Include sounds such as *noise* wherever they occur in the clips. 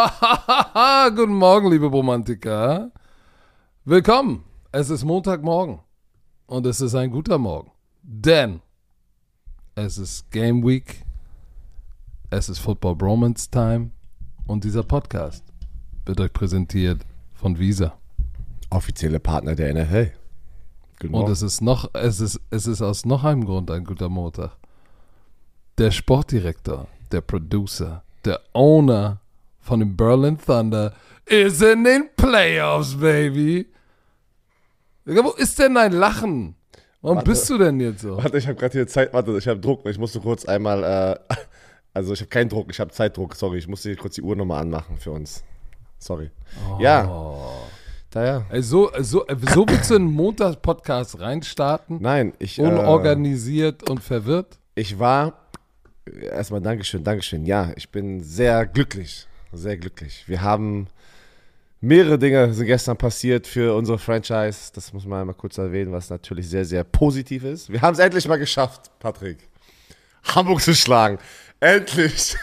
*laughs* Guten Morgen, liebe Romantiker. Willkommen. Es ist Montagmorgen und es ist ein guter Morgen, denn es ist Game Week, es ist Football Bromance Time und dieser Podcast wird euch präsentiert von Visa. Offizielle Partner der NFL. Guten und es ist noch, es ist, es ist aus noch einem Grund ein guter Montag. Der Sportdirektor, der Producer, der Owner von dem Berlin Thunder ist in den Playoffs, Baby. Wo ist denn dein Lachen? Warum warte, bist du denn jetzt so? Warte, ich habe gerade hier Zeit. Warte, ich habe Druck. Ich musste kurz einmal. Äh, *laughs* also, ich habe keinen Druck, ich habe Zeitdruck. Sorry, ich musste hier kurz die Uhr nochmal anmachen für uns. Sorry. Oh. Ja. Daher. Ey, so, so, so willst du in einen Montagspodcast reinstarten? Nein, ich. Äh, Unorganisiert äh, und verwirrt? Ich war. Erstmal Dankeschön, Dankeschön. Ja, ich bin sehr glücklich. Sehr glücklich. Wir haben Mehrere Dinge sind gestern passiert für unsere Franchise. Das muss man einmal kurz erwähnen, was natürlich sehr, sehr positiv ist. Wir haben es endlich mal geschafft, Patrick. Hamburg zu schlagen. Endlich.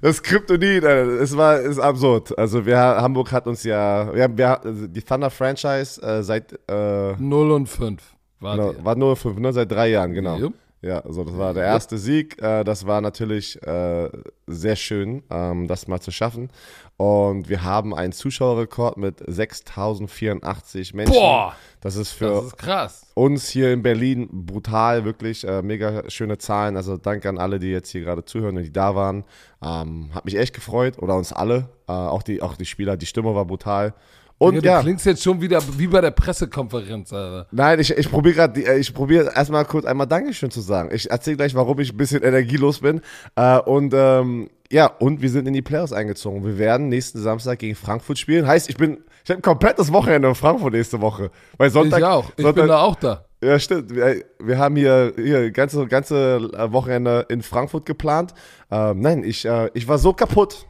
Das Kryptonit, es war ist absurd. Also wir, Hamburg hat uns ja, wir haben, wir, also die Thunder Franchise äh, seit äh, 0 und 5 war, genau, war 0 und 5, ne? seit drei Jahren, genau. Jupp. Ja, also das war der erste Sieg. Äh, das war natürlich äh, sehr schön, ähm, das mal zu schaffen. Und wir haben einen Zuschauerrekord mit 6084 Menschen. Boah! Das ist für das ist uns hier in Berlin brutal, wirklich äh, mega schöne Zahlen. Also danke an alle, die jetzt hier gerade zuhören und die da waren. Ähm, hat mich echt gefreut oder uns alle. Äh, auch, die, auch die Spieler, die Stimme war brutal. Und ja, du ja. klingst jetzt schon wieder wie bei der Pressekonferenz, Alter. Nein, ich, ich probiere gerade, äh, ich probiere erstmal kurz einmal Dankeschön zu sagen. Ich erzähle gleich, warum ich ein bisschen energielos bin. Äh, und ähm, ja, und wir sind in die Playoffs eingezogen. Wir werden nächsten Samstag gegen Frankfurt spielen. Heißt, ich bin, ich habe ein komplettes Wochenende in Frankfurt nächste Woche. Weil Sonntag, ich auch. Ich Sonntag, bin da auch da. Ja, stimmt. Wir, wir, haben hier, hier ganze, ganze Wochenende in Frankfurt geplant. Ähm, nein, ich, äh, ich war so kaputt.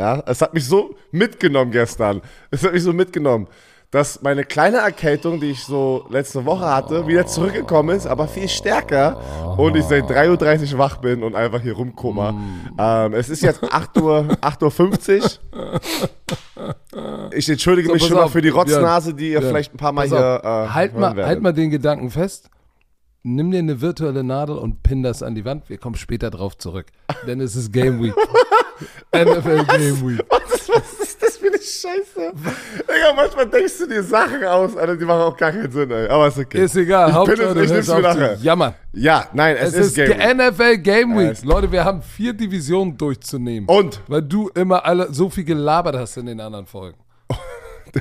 Ja, es hat mich so mitgenommen gestern. Es hat mich so mitgenommen, dass meine kleine Erkältung, die ich so letzte Woche hatte, wieder zurückgekommen ist, aber viel stärker und ich seit 3.30 Uhr wach bin und einfach hier rumkoma. Mm. Ähm, es ist jetzt 8 Uhr, 8.50 Uhr. Ich entschuldige so, mich schon auf. mal für die Rotznase, die ihr ja, vielleicht ein paar Mal hier äh, halt mal, Halt mal den Gedanken fest. Nimm dir eine virtuelle Nadel und pin das an die Wand. Wir kommen später drauf zurück. Denn es ist Game Week. *laughs* NFL Game Week. Was ist, was ist das für eine Scheiße? Digga, manchmal denkst du dir Sachen aus, Alter, die machen auch gar keinen Sinn, ey. Aber ist okay. Ist egal. Hauptsache, ich nimm's mir nachher. Jammern. Ja, nein, es, es ist, ist Game Week. NFL Game Week. Ja, Leute, wir haben vier Divisionen durchzunehmen. Und? Weil du immer alle so viel gelabert hast in den anderen Folgen. *laughs*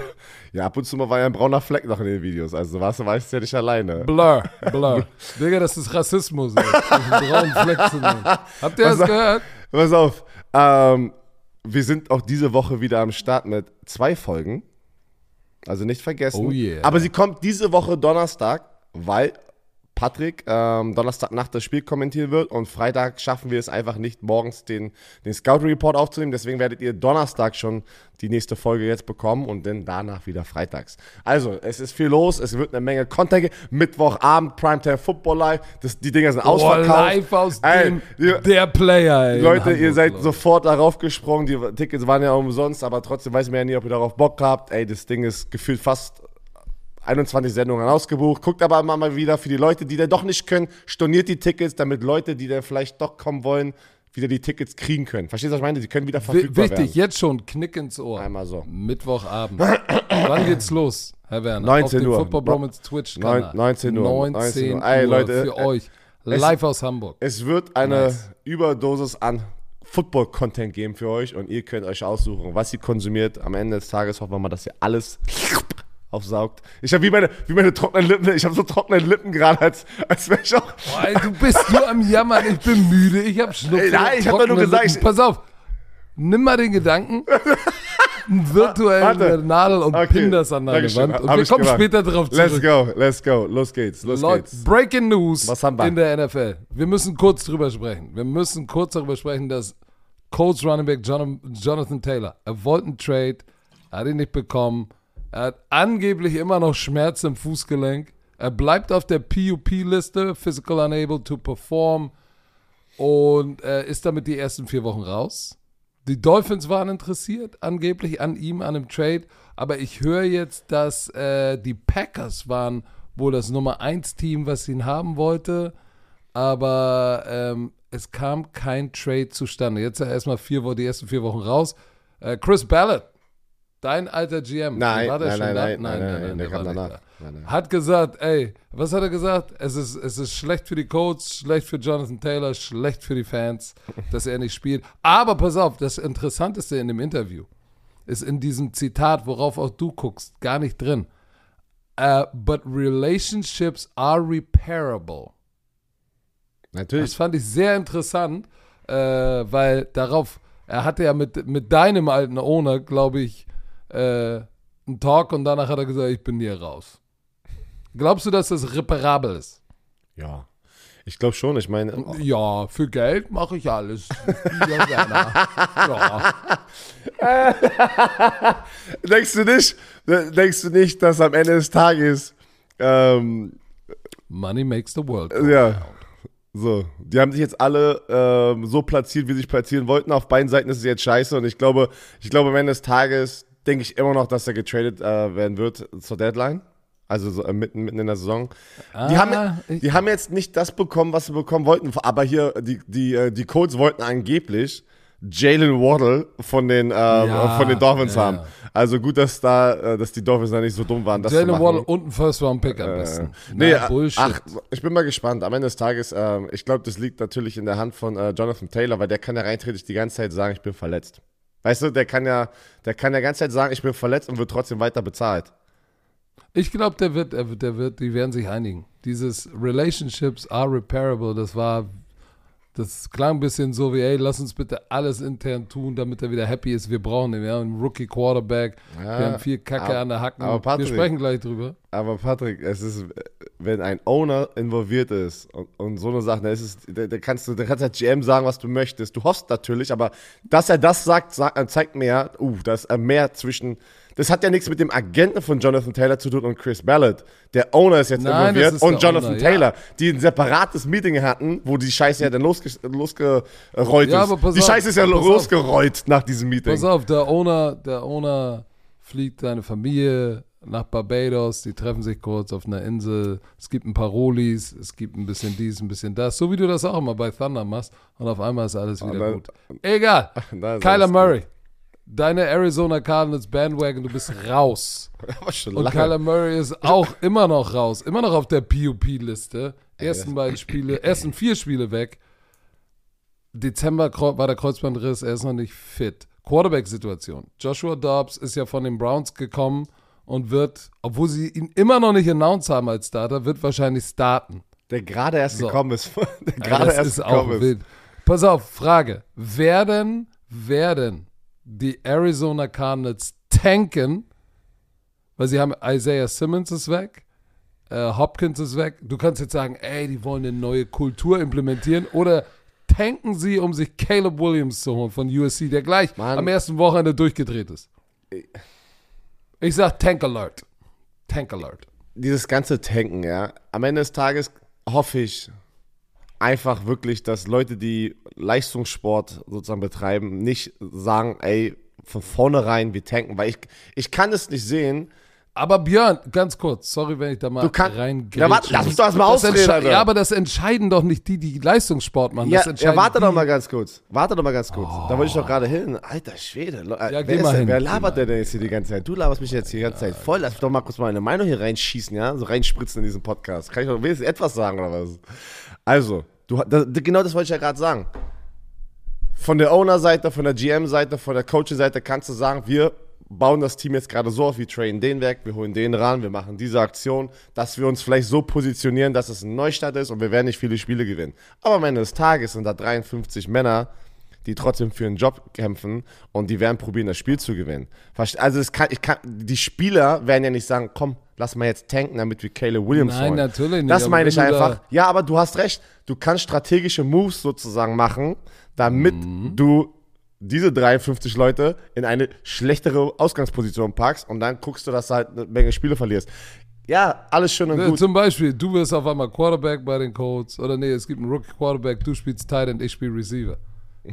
Ja, ab und zu mal war ja ein brauner Fleck noch in den Videos. Also warst du weißt ja nicht alleine. Blur, *laughs* blur. Digga, das ist Rassismus, ey. einen braunen Fleck zu nehmen. Habt ihr das gehört? Pass auf. Ähm, wir sind auch diese Woche wieder am Start mit zwei Folgen. Also nicht vergessen. Oh yeah. Aber sie kommt diese Woche Donnerstag, weil Patrick ähm, Donnerstag Nacht das Spiel kommentieren wird und Freitag schaffen wir es einfach nicht, morgens den, den Scout Report aufzunehmen. Deswegen werdet ihr Donnerstag schon die nächste Folge jetzt bekommen und dann danach wieder freitags. Also, es ist viel los, es wird eine Menge Content. Mittwochabend, Primetime Football Live, das, die Dinger sind oh, ausverkauft. live aus ey, dem, der Player, ey. Leute, Hamburg, ihr seid Leute. sofort darauf gesprungen. Die Tickets waren ja umsonst, aber trotzdem weiß man ja nie, ob ihr darauf Bock habt. Ey, das Ding ist gefühlt fast 21 Sendungen ausgebucht. Guckt aber immer mal wieder für die Leute, die da doch nicht können, storniert die Tickets, damit Leute, die da vielleicht doch kommen wollen, wieder die Tickets kriegen können. Verstehst du, was ich meine? Die können wieder verfügbar Wichtig, werden. Wichtig, jetzt schon, Knick ins Ohr. Einmal so. Mittwochabend. Wann geht's los, Herr Werner? 19 Uhr. Football Bromance Twitch -Kanal. 19 Uhr. 19 Uhr Ey, Leute, für euch. Live aus Hamburg. Es wird eine nice. Überdosis an Football-Content geben für euch und ihr könnt euch aussuchen, was ihr konsumiert. Am Ende des Tages hoffen wir mal, dass ihr alles aufsaugt. Ich habe wie meine, wie meine trockenen Lippen, ich habe so trockene Lippen gerade, als, als wäre ich auch. Boah, du bist nur am Jammern, ich bin müde, ich habe Schnupfen. Nein, ich habe nur gesagt. Ich, Pass auf, nimm mal den Gedanken, virtuelle Nadel und okay. pin das an deine Wand. Und wir kommen gemacht. später drauf zurück. Let's go, let's go, los geht's, los Leute, geht's. Breaking News in der NFL. Wir müssen kurz drüber sprechen. Wir müssen kurz darüber sprechen, dass Colts Running Back Jonathan Taylor, er wollte einen Trade, hat ihn nicht bekommen er hat angeblich immer noch Schmerz im Fußgelenk. Er bleibt auf der PUP-Liste, Physical Unable to Perform, und er ist damit die ersten vier Wochen raus. Die Dolphins waren interessiert, angeblich an ihm, an einem Trade. Aber ich höre jetzt, dass äh, die Packers waren wohl das Nummer 1 Team, was ihn haben wollte. Aber ähm, es kam kein Trade zustande. Jetzt erstmal vier, die ersten vier Wochen raus. Äh, Chris Ballard, dein alter GM. Nein, war der nein, schon nein, da? nein, nein, nein, der war kam danach. da. Nein, nein. Hat gesagt, ey, was hat er gesagt? Es ist, es ist schlecht für die Coach, schlecht für Jonathan Taylor, schlecht für die Fans, *laughs* dass er nicht spielt. Aber pass auf, das Interessanteste in dem Interview ist in diesem Zitat, worauf auch du guckst, gar nicht drin. Uh, but relationships are repairable. Das Natürlich. fand ich sehr interessant, äh, weil darauf, er hatte ja mit, mit deinem alten Owner, glaube ich, äh, einen Talk und danach hat er gesagt, ich bin hier raus. Glaubst du, dass das reparabel ist? Ja. Ich glaube schon. Ich meine, Ja, für Geld mache ich alles. Ja. *laughs* denkst du nicht, denkst du nicht, dass am Ende des Tages, ähm, Money makes the world. ja, so, die haben sich jetzt alle ähm, so platziert, wie sie sich platzieren wollten. Auf beiden Seiten ist es jetzt scheiße und ich glaube, ich glaube, am Ende des Tages denke ich immer noch, dass er getradet äh, werden wird zur Deadline. Also so, äh, mitten, mitten in der Saison. die, Ah, haben, ich- die haben jetzt nicht das bekommen, was sie bekommen wollten. Aber hier, die, die, äh, die Colts wollten angeblich Jalen Waddle von den, ähm, Ja, von den Dolphins ja, haben. Also gut, dass da, äh, dass die Dolphins da nicht so dumm waren, Jalen. Waddle und ein First-Round-Pick am besten. Nee, Na, Bullshit. ach, ich bin mal gespannt. Am Ende des Tages, ähm, ich glaube, das liegt natürlich in der Hand von äh, Jonathan Taylor, weil der kann ja reinträglich die ganze Zeit sagen, ich bin verletzt. Weißt du, der kann ja, der kann ja ganze Zeit sagen, ich bin verletzt und wird trotzdem weiter bezahlt. Ich glaube, der wird, der wird, der wird, die werden sich einigen. Dieses Relationships are repairable, das war, das klang ein bisschen so wie, ey, lass uns bitte alles intern tun, damit er wieder happy ist. Wir brauchen ihn, wir haben einen Rookie Quarterback, Ja, wir haben viel Kacke aber- an der Hacken. aber wir Patrick- sprechen gleich drüber. Aber Patrick, es ist, wenn ein Owner involviert ist und, und so eine Sache, dann ist es, da, da kannst du, da kannst der GM sagen, was du möchtest. Du hoffst natürlich, aber dass er das sagt, sagt zeigt mir ja, uh, dass er mehr zwischen. Das hat ja nichts mit dem Agenten von Jonathan Taylor zu tun und Chris Ballard. Der Owner ist jetzt Nein, involviert ist und Jonathan Owner, ja. Taylor, die ein separates Meeting hatten, wo die Scheiße ja dann losge losgerollt Ja, ist. aber pass die auf, Scheiße ist ja pass auf. losgerollt nach diesem Meeting. Pass auf, der Owner, der Owner fliegt seine Familie nach Barbados, die treffen sich kurz auf einer Insel, es gibt ein paar Rolis, es gibt ein bisschen dies, ein bisschen das, so wie du das auch immer bei Thunder machst und auf einmal ist alles wieder dann- gut. Egal, *laughs* ist Kyler Murray, deine Arizona Cardinals Bandwagon, du bist raus. *laughs* Aber schon Und lange. Kyler Murray ist auch immer noch raus, immer noch auf der PUP-Liste. Ersten beiden Spiele, ersten vier Spiele weg. Dezember war der Kreuzbandriss, er ist noch nicht fit. Quarterback-Situation. Joshua Dobbs ist ja von den Browns gekommen und wird, obwohl sie ihn immer noch nicht announced haben als Starter, wird wahrscheinlich starten. Der gerade erst So. gekommen ist. *laughs* Der gerade erst ist auch gekommen ist. wild. Pass auf, Frage. Werden, werden die Arizona Cardinals tanken, weil sie haben Isaiah Simmons ist weg, äh, Hopkins ist weg. Du kannst jetzt sagen, ey, die wollen eine neue Kultur implementieren oder tanken sie, um sich Caleb Williams zu holen von USC, der gleich Mann. am ersten Wochenende durchgedreht ist. Ich sag Tank Alert. Tank Alert. dieses ganze Tanken, ja, am Ende des Tages hoffe ich einfach wirklich, dass Leute, die Leistungssport sozusagen betreiben, nicht sagen, ey, von vornherein, wir tanken, weil ich, ich kann es nicht sehen. Aber Björn, ganz kurz, sorry, wenn ich da mal Du kannst- rein Ja, warte, lass mich doch erst mal Das ausreden, Alter. Ja, aber das entscheiden doch nicht die, die Leistungssport machen. Ja, ja, warte die, doch mal ganz kurz. Warte doch mal ganz kurz. Da wollte ich doch gerade hin. Alter Schwede. Le- Ja, wer, geh ist hin, wer labert denn jetzt hier die ganze Zeit? Du laberst mich jetzt hier die ganze Zeit voll. Lass mich doch mal kurz meine Meinung hier reinschießen, ja? So reinspritzen in diesen Podcast. Kann ich doch wenigstens etwas sagen oder was? Also, du, das, genau das wollte ich ja gerade sagen. Von der Owner-Seite, von der GM-Seite, von der Coaching-Seite kannst du sagen, wir bauen das Team jetzt gerade so auf, wir trainen den weg, wir holen den ran, wir machen diese Aktion, dass wir uns vielleicht so positionieren, dass es ein Neustart ist und wir werden nicht viele Spiele gewinnen. Aber am Ende des Tages sind da 53 Männer, die trotzdem für einen Job kämpfen und die werden probieren, das Spiel zu gewinnen. Also kann, ich kann, die Spieler werden ja nicht sagen, komm, lass mal jetzt tanken, damit wir Caleb Williams Nein, holen. natürlich nicht, Das meine ich einfach. da- Ja, aber du hast recht. Du kannst strategische Moves sozusagen machen, damit du diese 53 Leute in eine schlechtere Ausgangsposition packst und dann guckst du, dass du halt eine Menge Spiele verlierst. Ja, alles schön und Äh, gut. Zum Beispiel, du wirst auf einmal Quarterback bei den Colts oder nee, es gibt einen Rookie Quarterback, du spielst Tight End, ich spiele Receiver.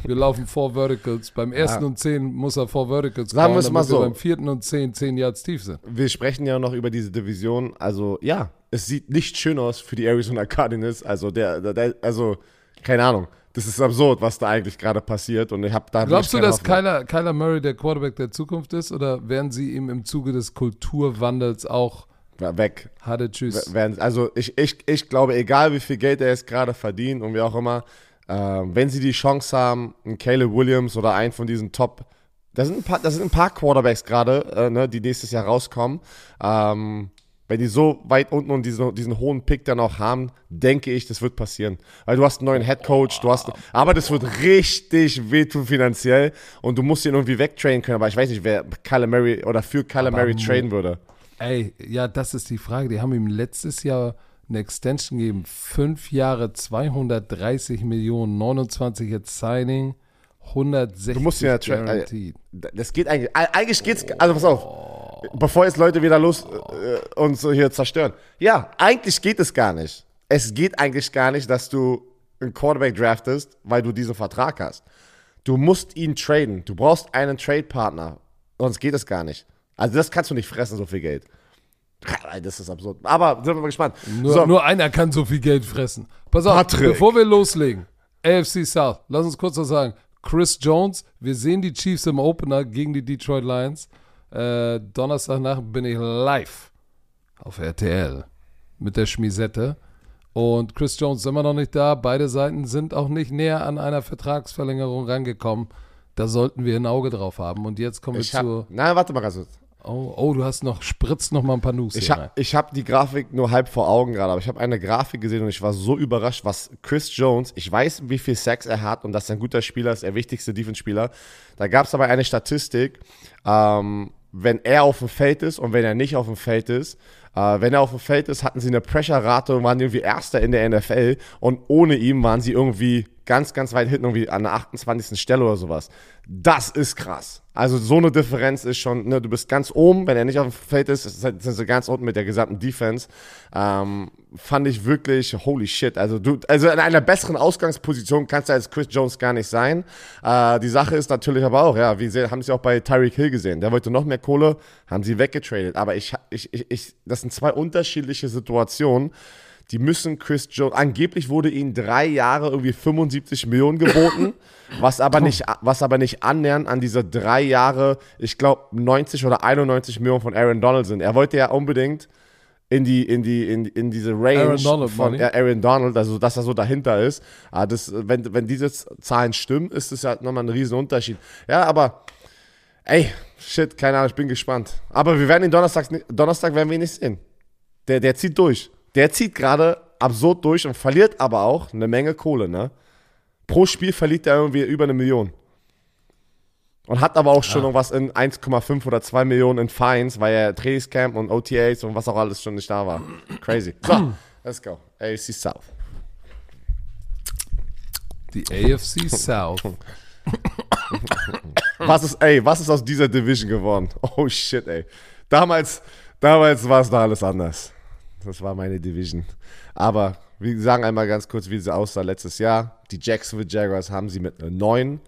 Wir laufen vor Verticals. Beim ersten ja. und zehn muss er vor Verticals Sagen wir es mal so. beim vierten und zehn, zehn Yards tief sind. Wir sprechen ja noch über diese Division. Also, ja, es sieht nicht schön aus für die Arizona Cardinals. Also, der, der also, keine Ahnung. Das ist absurd, was da eigentlich gerade passiert. Und ich habe da. Glaubst du, dass Kyler, Kyler Murray der Quarterback der Zukunft ist? Oder werden sie ihm im Zuge des Kulturwandels auch weg. Hatte tschüss. Also ich, ich, ich glaube, egal wie viel Geld er jetzt gerade verdient und wie auch immer, wenn sie die Chance haben, einen Caleb Williams oder einen von diesen Top, da sind ein paar, das sind ein paar Quarterbacks gerade, äh, ne, die nächstes Jahr rauskommen. Ähm, wenn die so weit unten und diesen, diesen hohen Pick dann auch haben, denke ich, das wird passieren. Weil du hast einen neuen Head Coach, du hast, aber das wird richtig wehtun finanziell und du musst ihn irgendwie wegtrainen können. Aber ich weiß nicht, wer Murray oder für Murray trainen würde. Ey, ja, das ist die Frage. Die haben ihm letztes Jahr eine Extension gegeben. Fünf Jahre, 230 Millionen, 29 jetzt Signing, 160 du musst ja guaranteed. Das geht eigentlich, eigentlich geht's, also pass auf, bevor jetzt Leute wieder los äh, uns so hier zerstören. Ja, eigentlich geht es gar nicht. Es geht eigentlich gar nicht, dass du einen Quarterback draftest, weil du diesen Vertrag hast. Du musst ihn traden. Du brauchst einen Trade-Partner. Sonst geht es gar nicht. Also das kannst du nicht fressen, so viel Geld. Das ist absurd. Aber sind wir mal gespannt. Nur, so. nur einer kann so viel Geld fressen. Pass auf, Patrick. bevor wir loslegen. AFC South, lass uns kurz was sagen. Chris Jones, wir sehen die Chiefs im Opener gegen die Detroit Lions. Äh, Donnerstagnacht bin ich live auf RTL mit der Schmisette. Und Chris Jones ist immer noch nicht da. Beide Seiten sind auch nicht näher an einer Vertragsverlängerung rangekommen. Da sollten wir ein Auge drauf haben. Und jetzt kommen wir hab, zu. Nein, warte mal ganz kurz. Oh, oh, du hast noch, spritzt noch mal ein paar News. Ich habe hab die Grafik nur halb vor Augen gerade, aber ich habe eine Grafik gesehen und ich war so überrascht, was Chris Jones, ich weiß, wie viel Sex er hat und dass er ein guter Spieler ist, der wichtigste Defense-Spieler. Da gab es aber eine Statistik, ähm, wenn er auf dem Feld ist und wenn er nicht auf dem Feld ist. Äh, wenn er auf dem Feld ist, hatten sie eine Pressure-Rate und waren irgendwie Erster in der NFL und ohne ihn waren sie irgendwie ganz, ganz weit hinten, irgendwie an der 28. Stelle oder sowas. Das ist krass. Also so eine Differenz ist schon, ne, du bist ganz oben, wenn er nicht auf dem Feld ist, sind sie ganz unten mit der gesamten Defense. Ähm, fand ich wirklich, holy shit. Also du, also in einer besseren Ausgangsposition kannst du als Chris Jones gar nicht sein. Äh, die Sache ist natürlich aber auch, ja, wie haben sie auch bei Tyreek Hill gesehen. Der wollte noch mehr Kohle, haben sie weggetradet. Aber ich, ich, ich, ich das sind zwei unterschiedliche Situationen die müssen Chris Jones, angeblich wurde ihnen drei Jahre irgendwie 75 Millionen geboten, *laughs* was aber nicht, was aber nicht annähernd an diese drei Jahre, ich glaube 90 oder 91 Millionen von Aaron Donald sind. Er wollte ja unbedingt in die, in die, in, in diese Range Aaron Donald, von Money. Aaron Donald, also dass er so dahinter ist. Aber ah, das, wenn, wenn diese Zahlen stimmen, ist das ja nochmal ein riesen Unterschied. Ja, aber ey, shit, keine Ahnung, ich bin gespannt. Aber wir werden ihn Donnerstag, Donnerstag werden wir ihn nicht sehen. Der, der zieht durch. Der zieht gerade absurd durch und verliert aber auch eine Menge Kohle, ne? Pro Spiel verliert er irgendwie über eine Million. Und hat aber auch schon ja. noch was in 1,5 oder 2 Millionen in Fines, weil er Trainingscamp und OTAs und was auch alles schon nicht da war. Crazy. So, let's go. AFC South. Die AFC South. *laughs* was ist, ey, was ist aus dieser Division geworden? Oh shit, ey. Damals, damals war es da alles anders. Das war meine Division. Aber wir sagen einmal ganz kurz, wie sie aussah letztes Jahr. Die Jacksonville Jaguars haben sie mit neun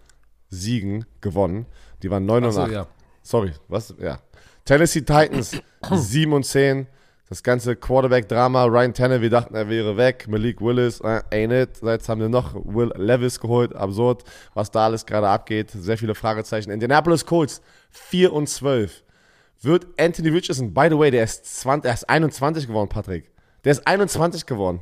Siegen gewonnen. Die waren 9 und so, 8. Ja. Sorry, was? Ja. Tennessee Titans *clears throat* 7 und 10. Das ganze Quarterback-Drama, Ryan Tanner, wir dachten, er wäre weg. Malik Willis, äh, ain't it. Jetzt haben wir noch Will Levis geholt. Absurd, was da alles gerade abgeht. Sehr viele Fragezeichen. Indianapolis Colts 4 und 12 wird Anthony Richardson, by the way, der ist, 20, der ist 21 geworden, Patrick. Der ist 21 geworden.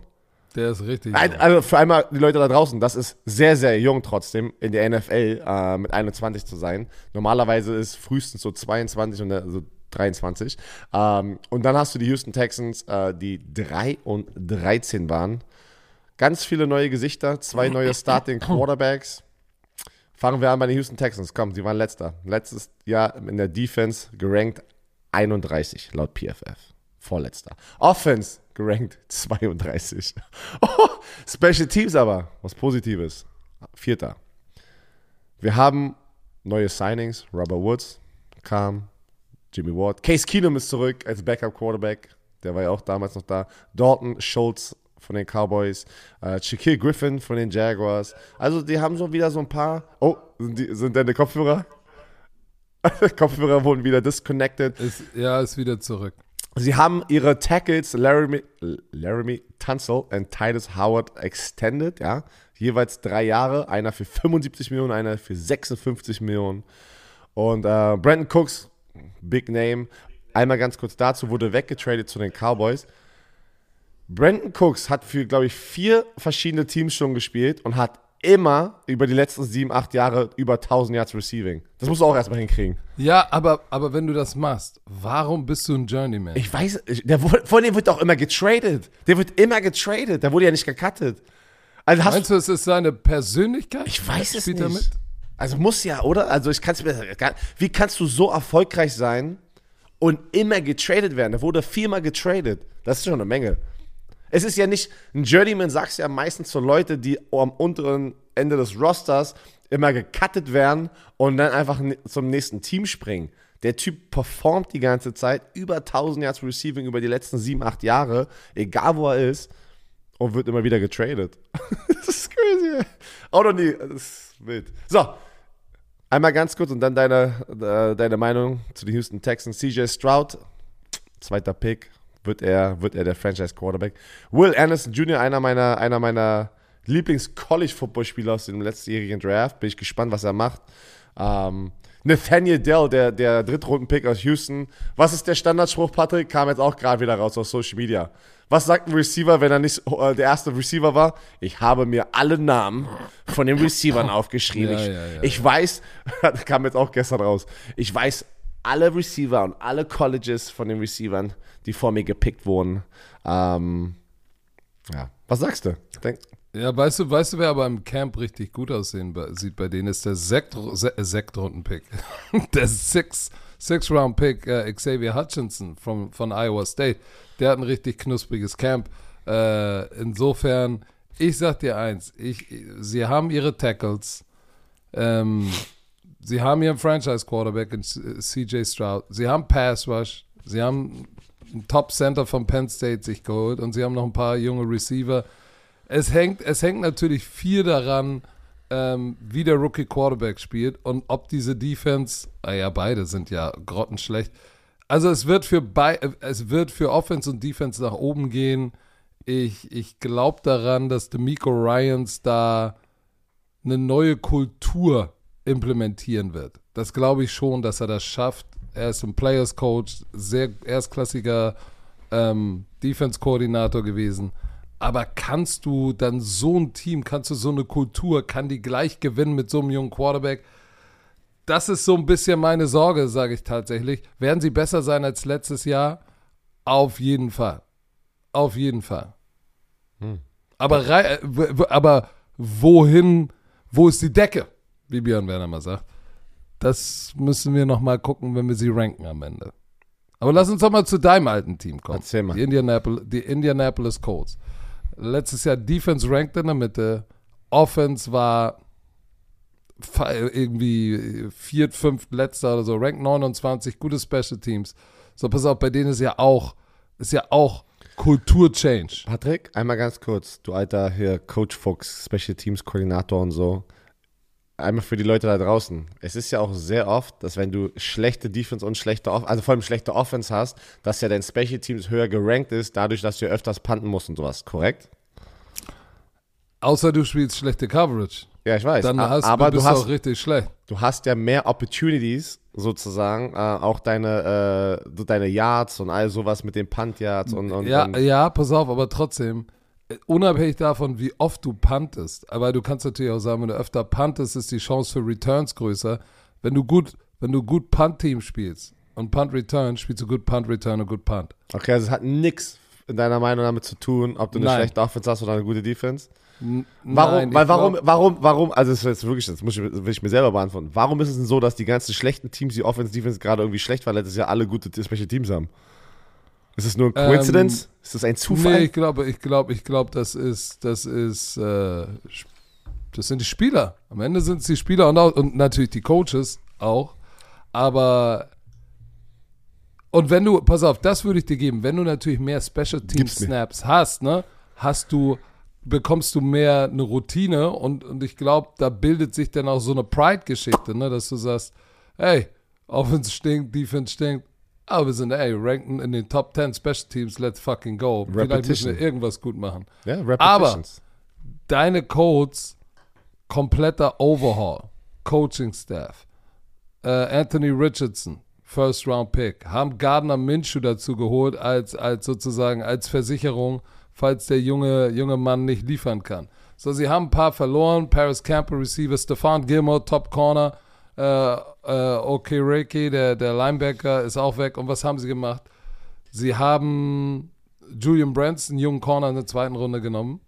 Der ist richtig. Also für einmal die Leute da draußen, das ist sehr, sehr jung trotzdem in der NFL äh, mit 21 zu sein. Normalerweise ist frühestens so 22 und so 23. Ähm, und dann hast du die Houston Texans, äh, die 3 und 13 waren. Ganz viele neue Gesichter, zwei neue *laughs* Starting Quarterbacks. Fangen wir an bei den Houston Texans. Komm, sie waren letzter. Letztes Jahr in der Defense gerankt 31 laut PFF. Vorletzter. Offense gerankt 32. *laughs* Oh, Special Teams aber, was Positives. Vierter. Wir haben neue Signings. Robert Woods kam. Jimmy Ward. Case Keenum ist zurück als Backup Quarterback. Der war ja auch damals noch da. Dalton Schultz von den Cowboys, äh, Shaquille Griffin von den Jaguars. Also die haben so wieder so ein paar. Oh, sind, die, sind deine Kopfhörer? *laughs* Kopfhörer wurden wieder disconnected. Ist, ja, ist wieder zurück. Sie haben ihre Tackles Laramie, Laramie Tunsil und Titus Howard extended, ja. Jeweils drei Jahre, einer für 75 Millionen, einer für 56 Millionen. Und äh, Brandon Cooks, Big Name, einmal ganz kurz dazu, wurde weggetradet zu den Cowboys. Brandon Cooks hat für, glaube ich, vier verschiedene Teams schon gespielt und hat immer über die letzten sieben, acht Jahre über 1000 Yards Receiving. Das musst du auch erstmal hinkriegen. Ja, aber, aber wenn du das machst, warum bist du ein Journeyman? Ich weiß, der, vor dem wird auch immer getradet. Der wird immer getradet. Der wurde ja nicht gecuttet. Also Meinst du, es ist seine Persönlichkeit? Ich weiß es nicht. Damit? Also muss ja, oder? Also ich kann es mir Wie kannst du so erfolgreich sein und immer getradet werden? Der wurde viermal getradet. Das ist schon eine Menge. Es ist ja nicht, ein Journeyman sagst ja meistens zu Leute, die am unteren Ende des Rosters immer gecuttet werden und dann einfach zum nächsten Team springen. Der Typ performt die ganze Zeit über 1000 Yards Receiving über die letzten 7, 8 Jahre, egal wo er ist, und wird immer wieder getradet. *laughs* das ist crazy. Auch noch nie. Das ist wild. So, einmal ganz kurz und dann deine, äh, deine Meinung zu den Houston Texans. CJ Stroud, zweiter Pick, wird er, wird er der Franchise-Quarterback. Will Anderson Jr., einer meiner, einer meiner Lieblings-College-Football-Spieler aus dem letztjährigen Draft. Bin ich gespannt, was er macht. Ähm, Nathaniel Dell, der, der Drittrunden-Pick aus Houston. Was ist der Standardspruch, Patrick? Kam jetzt auch gerade wieder raus auf Social Media. Was sagt ein Receiver, wenn er nicht äh, der erste Receiver war? Ich habe mir alle Namen von den Receivern *laughs* aufgeschrieben. Ja, ich, ja, ja, ich weiß, *laughs* kam jetzt auch gestern raus, ich weiß alle Receiver und alle Colleges von den Receivern, die vor mir gepickt wurden. Ähm, ja, was sagst du? Denk ja, weißt du, weißt du, wer aber im Camp richtig gut aussehen sieht bei denen, ist der Sekt, Sektrunden-Pick. *laughs* der Six, Six-Round-Pick äh, Xavier Hutchinson from, von Iowa State. Der hat ein richtig knuspriges Camp. Äh, insofern, ich sag dir eins, ich, sie haben ihre Tackles. Ähm, Sie haben ihren Franchise-Quarterback in CJ Stroud. Sie haben Pass Rush. Sie haben einen Top-Center von Penn State sich geholt und sie haben noch ein paar junge Receiver. Es hängt, es hängt natürlich viel daran, ähm, wie der Rookie Quarterback spielt und ob diese Defense, ah ja, beide sind ja grottenschlecht. Also es wird für es wird für Offense und Defense nach oben gehen. Ich, ich glaube daran, dass D'Amico Ryans da eine neue Kultur implementieren wird. Das glaube ich schon, dass er das schafft. Er ist ein Players Coach, sehr erstklassiger ähm, Defense-Koordinator gewesen. Aber kannst du dann so ein Team, kannst du so eine Kultur, kann die gleich gewinnen mit so einem jungen Quarterback? Das ist so ein bisschen meine Sorge, sage ich tatsächlich. Werden sie besser sein als letztes Jahr? Auf jeden Fall. Auf jeden Fall. Hm. Aber, äh, aber wohin, wo ist die Decke? Wie Björn Werner mal sagt. Das müssen wir noch mal gucken, wenn wir sie ranken am Ende. Aber lass uns doch mal zu deinem alten Team kommen. Erzähl mal. Die Indianapolis, die Indianapolis Colts. Letztes Jahr Defense ranked in der Mitte. Offense war irgendwie viert, fünft, letzter oder so. Rank 29, gute Special Teams. So, pass auf, bei denen ist ja auch, ist ja auch Kultur-Change. Patrick, einmal ganz kurz. Du alter hier Coach Fuchs, Special Teams Koordinator und so einmal für die Leute da draußen. Es ist ja auch sehr oft, dass wenn du schlechte Defense und schlechte Offense, also vor allem schlechte Offense hast, dass ja dein Special Teams höher gerankt ist, dadurch, dass du öfters panten musst und sowas, korrekt? Außer du spielst schlechte Coverage. Ja, ich weiß. Dann hast, aber du bist du hast, auch richtig schlecht. Du hast ja mehr Opportunities, sozusagen, äh, auch deine, äh, deine Yards und all sowas mit den Punt-Yards und, und, ja, und ja, pass auf, aber trotzdem, unabhängig davon, wie oft du puntest, aber du kannst natürlich auch sagen, wenn du öfter puntest, ist die Chance für Returns größer. Wenn du gut, wenn du gut Punt-Team spielst und Punt-Return, spielst du gut Punt-Return und gut Punt. Okay, also es hat nichts in deiner Meinung damit zu tun, ob du eine Nein. schlechte Offense hast oder eine gute Defense? N warum, Nein, weil warum, warum, warum, also das ist jetzt wirklich, das muss ich, will ich mir selber beantworten. Warum ist es denn so, dass die ganzen schlechten Teams, die Offense, Defense gerade irgendwie schlecht waren, letztes Jahr alle gute Special Teams haben? Ist es nur ein Coincidence? Ähm, ist das ein Zufall? Nee, ich glaube, ich glaube, ich glaube, das ist, das ist, äh, das sind die Spieler. Am Ende sind es die Spieler und, auch, und natürlich die Coaches auch. Aber und wenn du, pass auf, das würde ich dir geben, wenn du natürlich mehr Special Team Snaps hast, ne? hast du, bekommst du mehr eine Routine und, und ich glaube, da bildet sich dann auch so eine Pride-Geschichte, ne, dass du sagst, hey, Offense stinkt, Defense stinkt, aber wir sind, ey, ranken in den Top 10 Special Teams, let's fucking go. Vielleicht müssen wir irgendwas gut machen. Ja, aber deine Codes, kompletter Overhaul, Coaching Staff, äh, Anthony Richardson, First Round Pick, haben Gardner Minshew dazu geholt als, als sozusagen als Versicherung, falls der junge, junge Mann nicht liefern kann. So, sie haben ein paar verloren. Paris Camper Receiver, Stefan Gilmore, Top Corner, äh, äh, okay, Reiki, der, der Linebacker, ist auch weg. Und was haben sie gemacht? Sie haben Julian Branson, einen jungen Corner in der zweiten Runde genommen.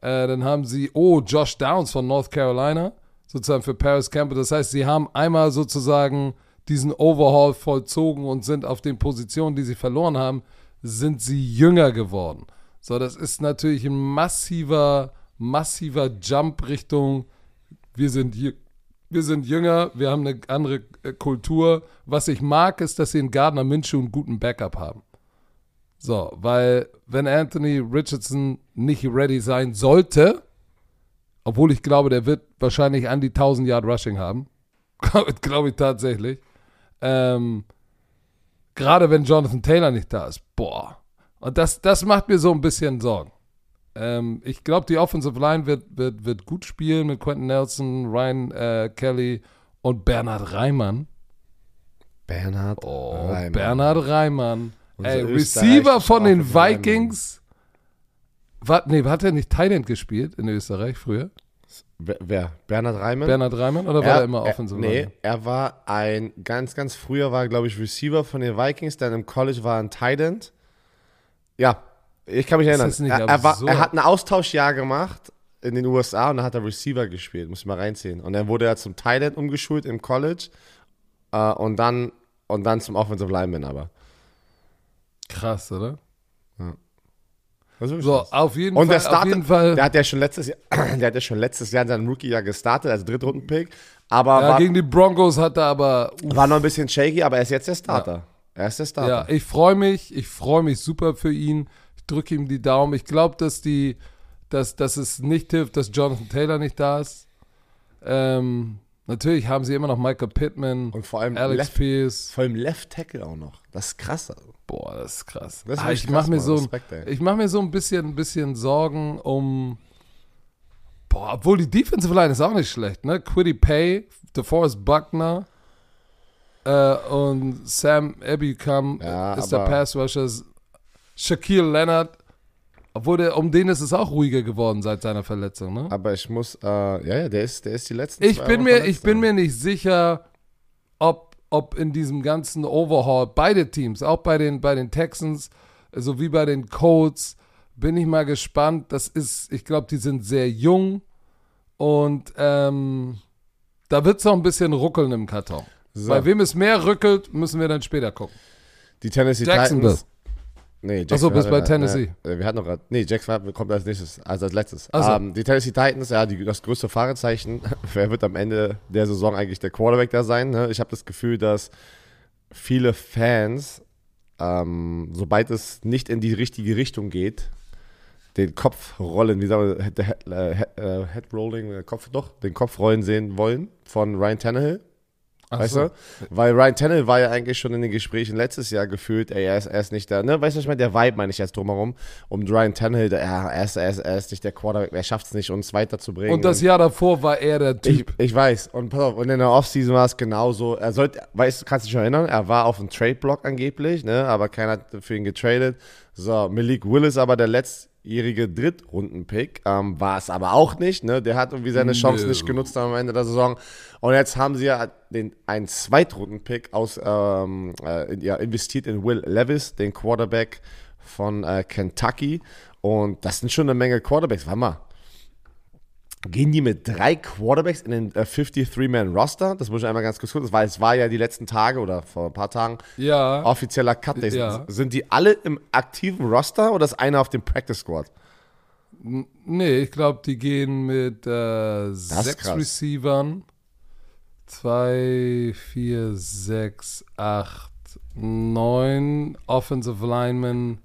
Äh, dann haben sie, oh, Josh Downs von North Carolina, sozusagen für Paris Camper. Das heißt, sie haben einmal sozusagen diesen Overhaul vollzogen und sind auf den Positionen, die sie verloren haben, sind sie jünger geworden. So, das ist natürlich ein massiver, massiver Jump Richtung, wir sind, wir sind jünger, wir haben eine andere äh, Kultur. Was ich mag, ist, dass sie in Gardner Minshew einen guten Backup haben. So, weil wenn Anthony Richardson nicht ready sein sollte, obwohl ich glaube, der wird wahrscheinlich an die 1000 Yard Rushing haben, *laughs* glaube ich tatsächlich, ähm, Gerade wenn Jonathan Taylor nicht da ist. Boah. Und das, das macht mir so ein bisschen Sorgen. Ähm, ich glaube, die Offensive Line wird, wird, wird gut spielen mit Quentin Nelson, Ryan äh, Kelly und Bernhard Reimann. Bernhard oh, Reimann. Bernhard Reimann. Ey, Receiver von den Vikings. Wat, nee, hat er nicht Thailand gespielt in Österreich früher? Wer? Bernhard Reimann? Bernhard Reimann oder war er, er immer Offensive Nee, Line? er war ein, ganz, ganz früher war, glaube ich, Receiver von den Vikings, dann im College war er ein Tight End. Ja, ich kann mich erinnern. Er, er, war, er, hat ein Austauschjahr gemacht in den USA und dann hat er Receiver gespielt, muss ich mal reinziehen. Und dann wurde er zum End umgeschult im College äh, und, dann, und dann zum Offensive Lineman aber. Krass, oder? Ja. So, auf jeden, und Fall, der startet, auf jeden Fall. Der hat ja schon letztes Jahr, *clears throat* der hat ja schon letztes Jahr in seinem Rookie-Jahr gestartet, also Drittrunden-Pick. Aber ja, war, gegen die Broncos hat er aber. Uff. War noch ein bisschen shaky, aber er ist jetzt der Starter. Ja. Er ist der Starter. Ja, ich freue mich, ich freue mich super für ihn. Drücke ihm die Daumen. Ich glaube, dass die, dass, dass es nicht hilft, dass Jonathan Taylor nicht da ist. Ähm, natürlich haben sie immer noch Michael Pittman und vor allem Alex Left, Pierce. Vor allem Left Tackle auch noch. Das ist krass. Also. Boah, das ist krass. Das ist ah, ich mache mir, so, mach mir so ein bisschen, ein bisschen Sorgen um. Boah, obwohl die Defensive Line ist auch nicht schlecht, ne? Quiddy Pay, DeForest Buckner äh, und Sam Ebicam ja, ist der Pass Rusher. Shaquille Leonard, obwohl der, um den ist es auch ruhiger geworden seit seiner Verletzung, ne? Aber ich muss, äh, ja, ja, der ist, der ist die letzten ich bin mir, Ich bin mir nicht sicher, ob ob in diesem ganzen Overhaul beide Teams, auch bei den, bei den Texans sowie bei den Colts, bin ich mal gespannt. Das ist, ich glaube, die sind sehr jung und ähm, da wird es noch ein bisschen ruckeln im Karton. So. Bei wem es mehr rückelt, müssen wir dann später gucken. Die Tennessee Titans Nee, Jax Achso, bis bei Tennessee. Äh, wir hatten noch gerade. Nee, Jax kommt als nächstes, also als letztes. So. Ähm, die Tennessee Titans, ja, die, das größte Fragezeichen. *laughs* Wer wird am Ende der Saison eigentlich der Quarterback da sein? Ne? Ich habe das Gefühl, dass viele Fans, ähm, sobald es nicht in die richtige Richtung geht, den Kopf rollen, wie sagen wir, Head, Head, äh, Head, äh, Head Rolling, Kopf doch, den Kopf rollen sehen wollen von Ryan Tannehill. Ach weißt so. du? Weil Ryan Tannehill war ja eigentlich schon in den Gesprächen letztes Jahr gefühlt, ey, er ist, er ist nicht der, ne, weißt du, was ich meine, der Vibe meine ich jetzt drumherum, um Ryan Tannehill, der, ja, er ist, er, ist, er ist nicht der Quarterback, er schafft es nicht, uns weiterzubringen. Und das Jahr davor war er der Typ. Ich, ich weiß, und pass auf, und in der Offseason war es genauso, er sollte, weißt du, kannst dich schon erinnern, er war auf dem Trade-Block angeblich, ne, aber keiner hat für ihn getradet. So, Malik Willis aber der letzte jährige Drittrunden-Pick. Ähm, war es aber auch nicht. Ne? Der hat irgendwie seine Chance nicht genutzt am Ende der Saison. Und jetzt haben sie ja den, einen Zweitrunden-Pick aus, ähm, äh, ja, investiert in Will Levis, den Quarterback von äh, Kentucky. Und das sind schon eine Menge Quarterbacks. Warte mal, Gehen die mit drei Quarterbacks in den äh, 53-Man-Roster? Das muss ich einmal ganz kurz gucken, weil es war ja die letzten Tage oder vor ein paar Tagen ja. offizieller Cut. Ja. Sind die alle im aktiven Roster oder ist einer auf dem Practice Squad? Nee, ich glaube, die gehen mit äh, sechs. Receivern. Zwei, vier, sechs, acht, neun Offensive Linemen,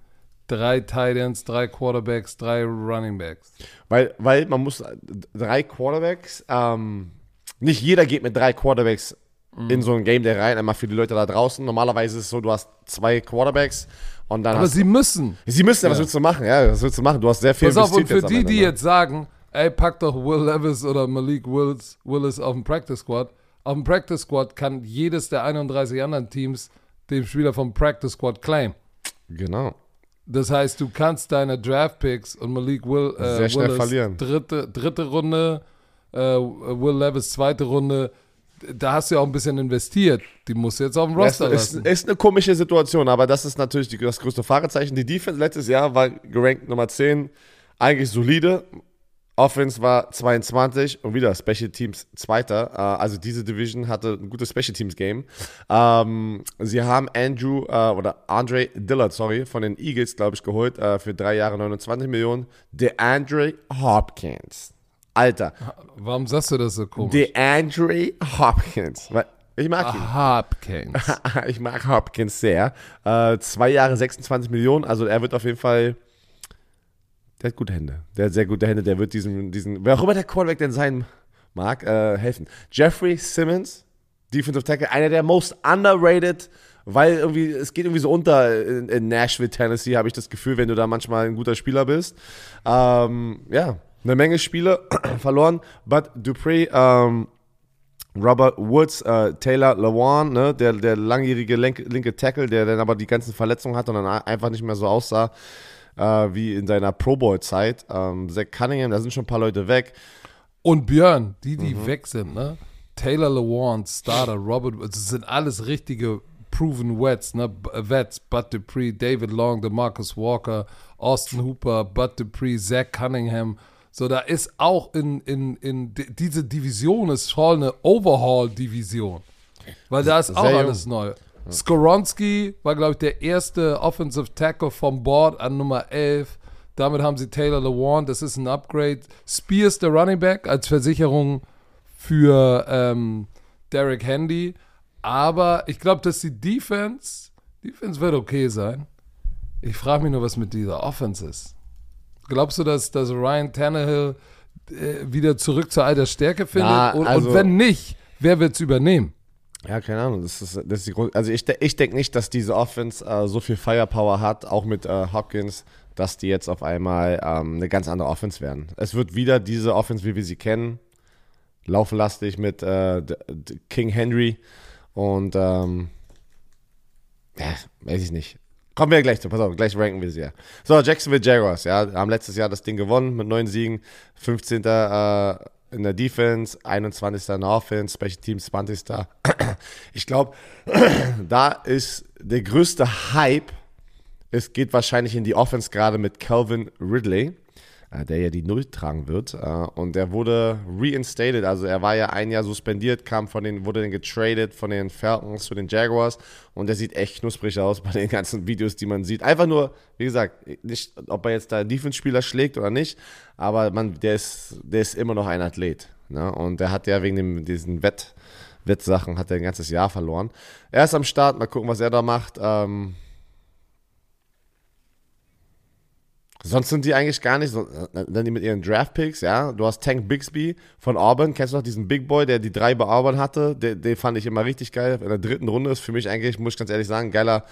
drei Titans, drei Quarterbacks, drei Runningbacks. Weil, weil man muss drei Quarterbacks, ähm, nicht jeder geht mit drei Quarterbacks mhm. in so ein Game der rein, einmal für die Leute da draußen. Normalerweise ist es so, du hast zwei Quarterbacks und dann Aber sie müssen. Sie müssen, ja. was willst du machen? Ja, was willst du machen? Du hast sehr viel Pass auf, und für die, die ne? jetzt sagen, ey, pack doch Will Levis oder Malik Willis, Willis auf den Practice Squad. Auf dem Practice Squad kann jedes der 31 anderen Teams den Spieler vom Practice Squad claim. Genau. Das heißt, du kannst deine Draft Picks und Malik Will, äh, Sehr schnell Willis, verlieren. Dritte, dritte Runde, äh, Will Levis zweite Runde, da hast du ja auch ein bisschen investiert. Die musst du jetzt auf dem Roster das lassen. Ist, ist eine komische Situation, aber das ist natürlich die, das größte Fragezeichen. Die Defense letztes Jahr war gerankt Nummer 10, eigentlich solide. Offense war 22 und wieder Special Teams Zweiter. Äh, also diese Division hatte ein gutes Special Teams Game. Ähm, sie haben Andrew äh, oder Andre Dillard, sorry, von den Eagles, glaube ich, geholt äh, für drei Jahre 29 Millionen. Der Andre Hopkins. Alter. Warum sagst du das so komisch? Der Andre Hopkins. Ich mag ihn. Hopkins. *laughs* ich mag Hopkins sehr. Äh, zwei Jahre 26 Millionen. Also er wird auf jeden Fall der hat gute Hände. Der hat sehr gute Hände. Der wird diesen, diesen wer auch immer der Quarterback denn sein mag, äh, helfen. Jeffrey Simmons, Defensive Tackle, einer der most underrated, weil irgendwie, es geht irgendwie so unter in, in Nashville, Tennessee, habe ich das Gefühl, wenn du da manchmal ein guter Spieler bist. Ähm, ja, eine Menge Spiele *clears throat* verloren. But Dupree, ähm, Robert Woods, äh, Taylor Lewan, ne, der, der langjährige linke Tackle, der dann aber die ganzen Verletzungen hat und dann einfach nicht mehr so aussah äh, wie in seiner Pro Bowl-Zeit. Ähm, Zach Cunningham, da sind schon ein paar Leute weg. Und Björn, die, die mhm. weg sind, ne? Taylor Lewan, Starter, Robert, das sind alles richtige proven Vets, ne? Vets, Bud Dupree, David Long, DeMarcus Walker, Austin Hooper, Bud Dupree, Zach Cunningham. So, da ist auch in, in, in diese Division ist schon eine Overhaul-Division. Weil da ist auch alles neu. Skoronski war, glaube ich, der erste Offensive Tackle vom Board an Nummer 11. Damit haben sie Taylor Lewan, das ist ein Upgrade. Spears, der Running Back, als Versicherung für ähm, Derek Handy. Aber ich glaube, dass die Defense, Defense wird okay sein. Ich frage mich nur, was mit dieser Offense ist. Glaubst du, dass, dass Ryan Tannehill äh, wieder zurück zur alter Stärke findet? Na, also, und wenn nicht, wer wird es übernehmen? Ja, keine Ahnung. Das ist, das ist die Grund also ich, ich denke nicht, dass diese Offense äh, so viel Firepower hat, auch mit äh, Hopkins, dass die jetzt auf einmal ähm, eine ganz andere Offense werden. Es wird wieder diese Offense, wie wir sie kennen, laufenlastig mit äh, King Henry und ähm, ja, weiß ich nicht. Kommen wir gleich zu, pass auf, gleich ranken wir sie ja. So, Jacksonville Jaguars, ja, haben letztes Jahr das Ding gewonnen mit neun Siegen, 15 in der Defense, 21. in der Offense, Special Teams 20. *clears throat* Ich glaube, *clears throat* da ist der größte Hype. Es geht wahrscheinlich in die Offense gerade mit Calvin Ridley. Äh, der ja die Null tragen wird. Äh, und er wurde reinstated, also er war ja ein Jahr suspendiert, kam von den, wurde dann getradet von den Falcons zu den Jaguars und der sieht echt knusprig aus bei den ganzen Videos, die man sieht. Einfach nur, wie gesagt, nicht, ob er jetzt da Defense-Spieler schlägt oder nicht, aber man, der ist, der ist immer noch ein Athlet. Ne? Und der hat ja wegen dem, diesen Wett, Wettsachen hat er ein ganzes Jahr verloren. Er ist am Start, mal gucken, was er da macht. Ähm, Sonst sind die eigentlich gar nicht so, dann die mit ihren Draft-Picks, ja. Du hast Tank Bixby von Auburn. Kennst du noch diesen Big Boy, der die drei bei Auburn hatte? Den, den fand ich immer richtig geil. In der dritten Runde ist für mich eigentlich, muss ich ganz ehrlich sagen, geiler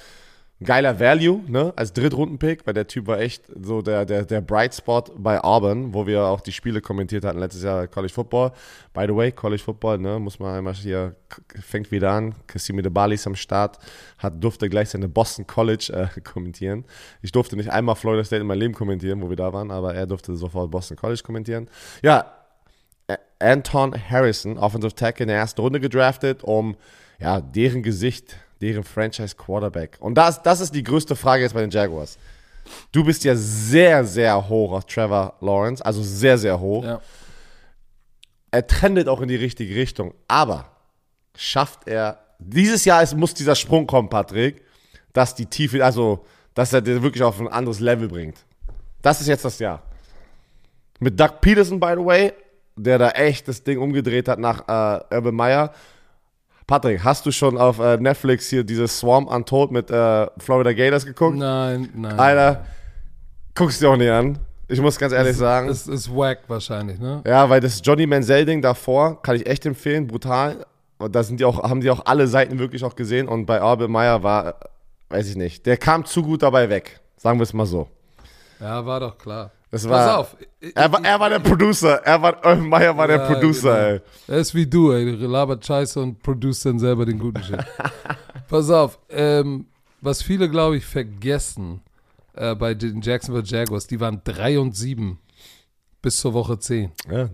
geiler Value, ne, als Drittrunden-Pick, weil der Typ war echt so der, der, der Bright Spot bei Auburn, wo wir auch die Spiele kommentiert hatten letztes Jahr College Football. By the way, College Football, ne, muss man einmal hier, fängt wieder an. Cassimi de Bali ist am Start, hat, durfte gleich seine Boston College äh, *laughs* kommentieren. Ich durfte nicht einmal Florida State in meinem Leben kommentieren, wo wir da waren, aber er durfte sofort Boston College kommentieren. Ja, Anton Harrison, Offensive Tackle in der ersten Runde gedraftet, um ja, deren Gesicht deren Franchise Quarterback. Und das, das ist die größte Frage jetzt bei den Jaguars. Du bist ja sehr, sehr hoch auf Trevor Lawrence, also sehr, sehr hoch. Ja. Er trendet auch in die richtige Richtung, aber schafft er, dieses Jahr ist, muss dieser Sprung kommen, Patrick, dass die Tiefe, also, dass er den wirklich auf ein anderes Level bringt. Das ist jetzt das Jahr. Mit Doug Peterson, by the way, der da echt das Ding umgedreht hat nach äh, Urban Meyer Patrick, hast du schon auf äh, Netflix hier dieses Swarm Untold mit äh, Florida Gators geguckt? Nein, nein. Alter, Guckst dir auch nicht an. Ich muss ganz ehrlich sagen. Es ist wack wahrscheinlich, ne? Ja, weil das Johnny Manziel-Ding davor kann ich echt empfehlen, brutal. Und da sind die auch, haben die auch alle Seiten wirklich auch gesehen. Und bei Orbe Meyer war, weiß ich nicht, der kam zu gut dabei weg. Sagen wir es mal so. Ja, war doch klar. Das war, Pass auf. Er war, er war der Producer. Er war, Meyer war der Ja, Producer, genau. ey. Er ist wie du, ey. Labert Scheiße und produziert dann selber den guten Shit. *laughs* Pass auf. Ähm, was viele, glaube ich, vergessen äh, bei den Jacksonville Jaguars, die waren 3 und 7 bis zur Woche 10. Ja,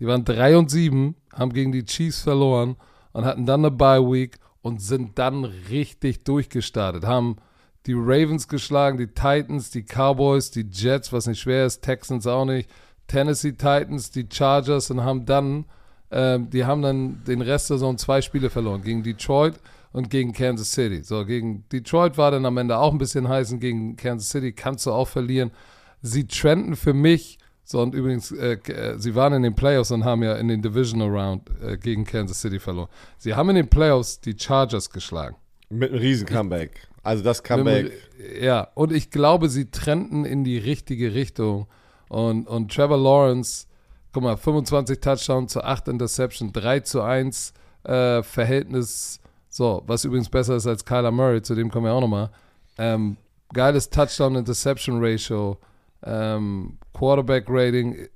Die waren 3 und 7, haben gegen die Chiefs verloren und hatten dann eine Bye Week und sind dann richtig durchgestartet. Haben die Ravens geschlagen, die Titans, die Cowboys, die Jets, was nicht schwer ist, Texans auch nicht, Tennessee Titans, die Chargers und haben dann, ähm, die haben dann den Rest der Saison zwei Spiele verloren, gegen Detroit und gegen Kansas City. So, gegen Detroit war dann am Ende auch ein bisschen heiß und gegen Kansas City kannst du auch verlieren. Sie trenden für mich, so und übrigens, äh, äh, sie waren in den Playoffs und haben ja in den Divisional Round äh, gegen Kansas City verloren. Sie haben in den Playoffs die Chargers geschlagen. mit einem riesen Comeback. Also das Comeback. Ja, und ich glaube, sie trenden in die richtige Richtung. Und, und Trevor Lawrence, guck mal, 25 Touchdowns zu 8 Interception, 3 zu 1 äh, Verhältnis, so, was übrigens besser ist als Kyler Murray, zu dem kommen wir auch nochmal. Ähm, geiles Touchdown-Interception-Ratio, ähm, Quarterback-Rating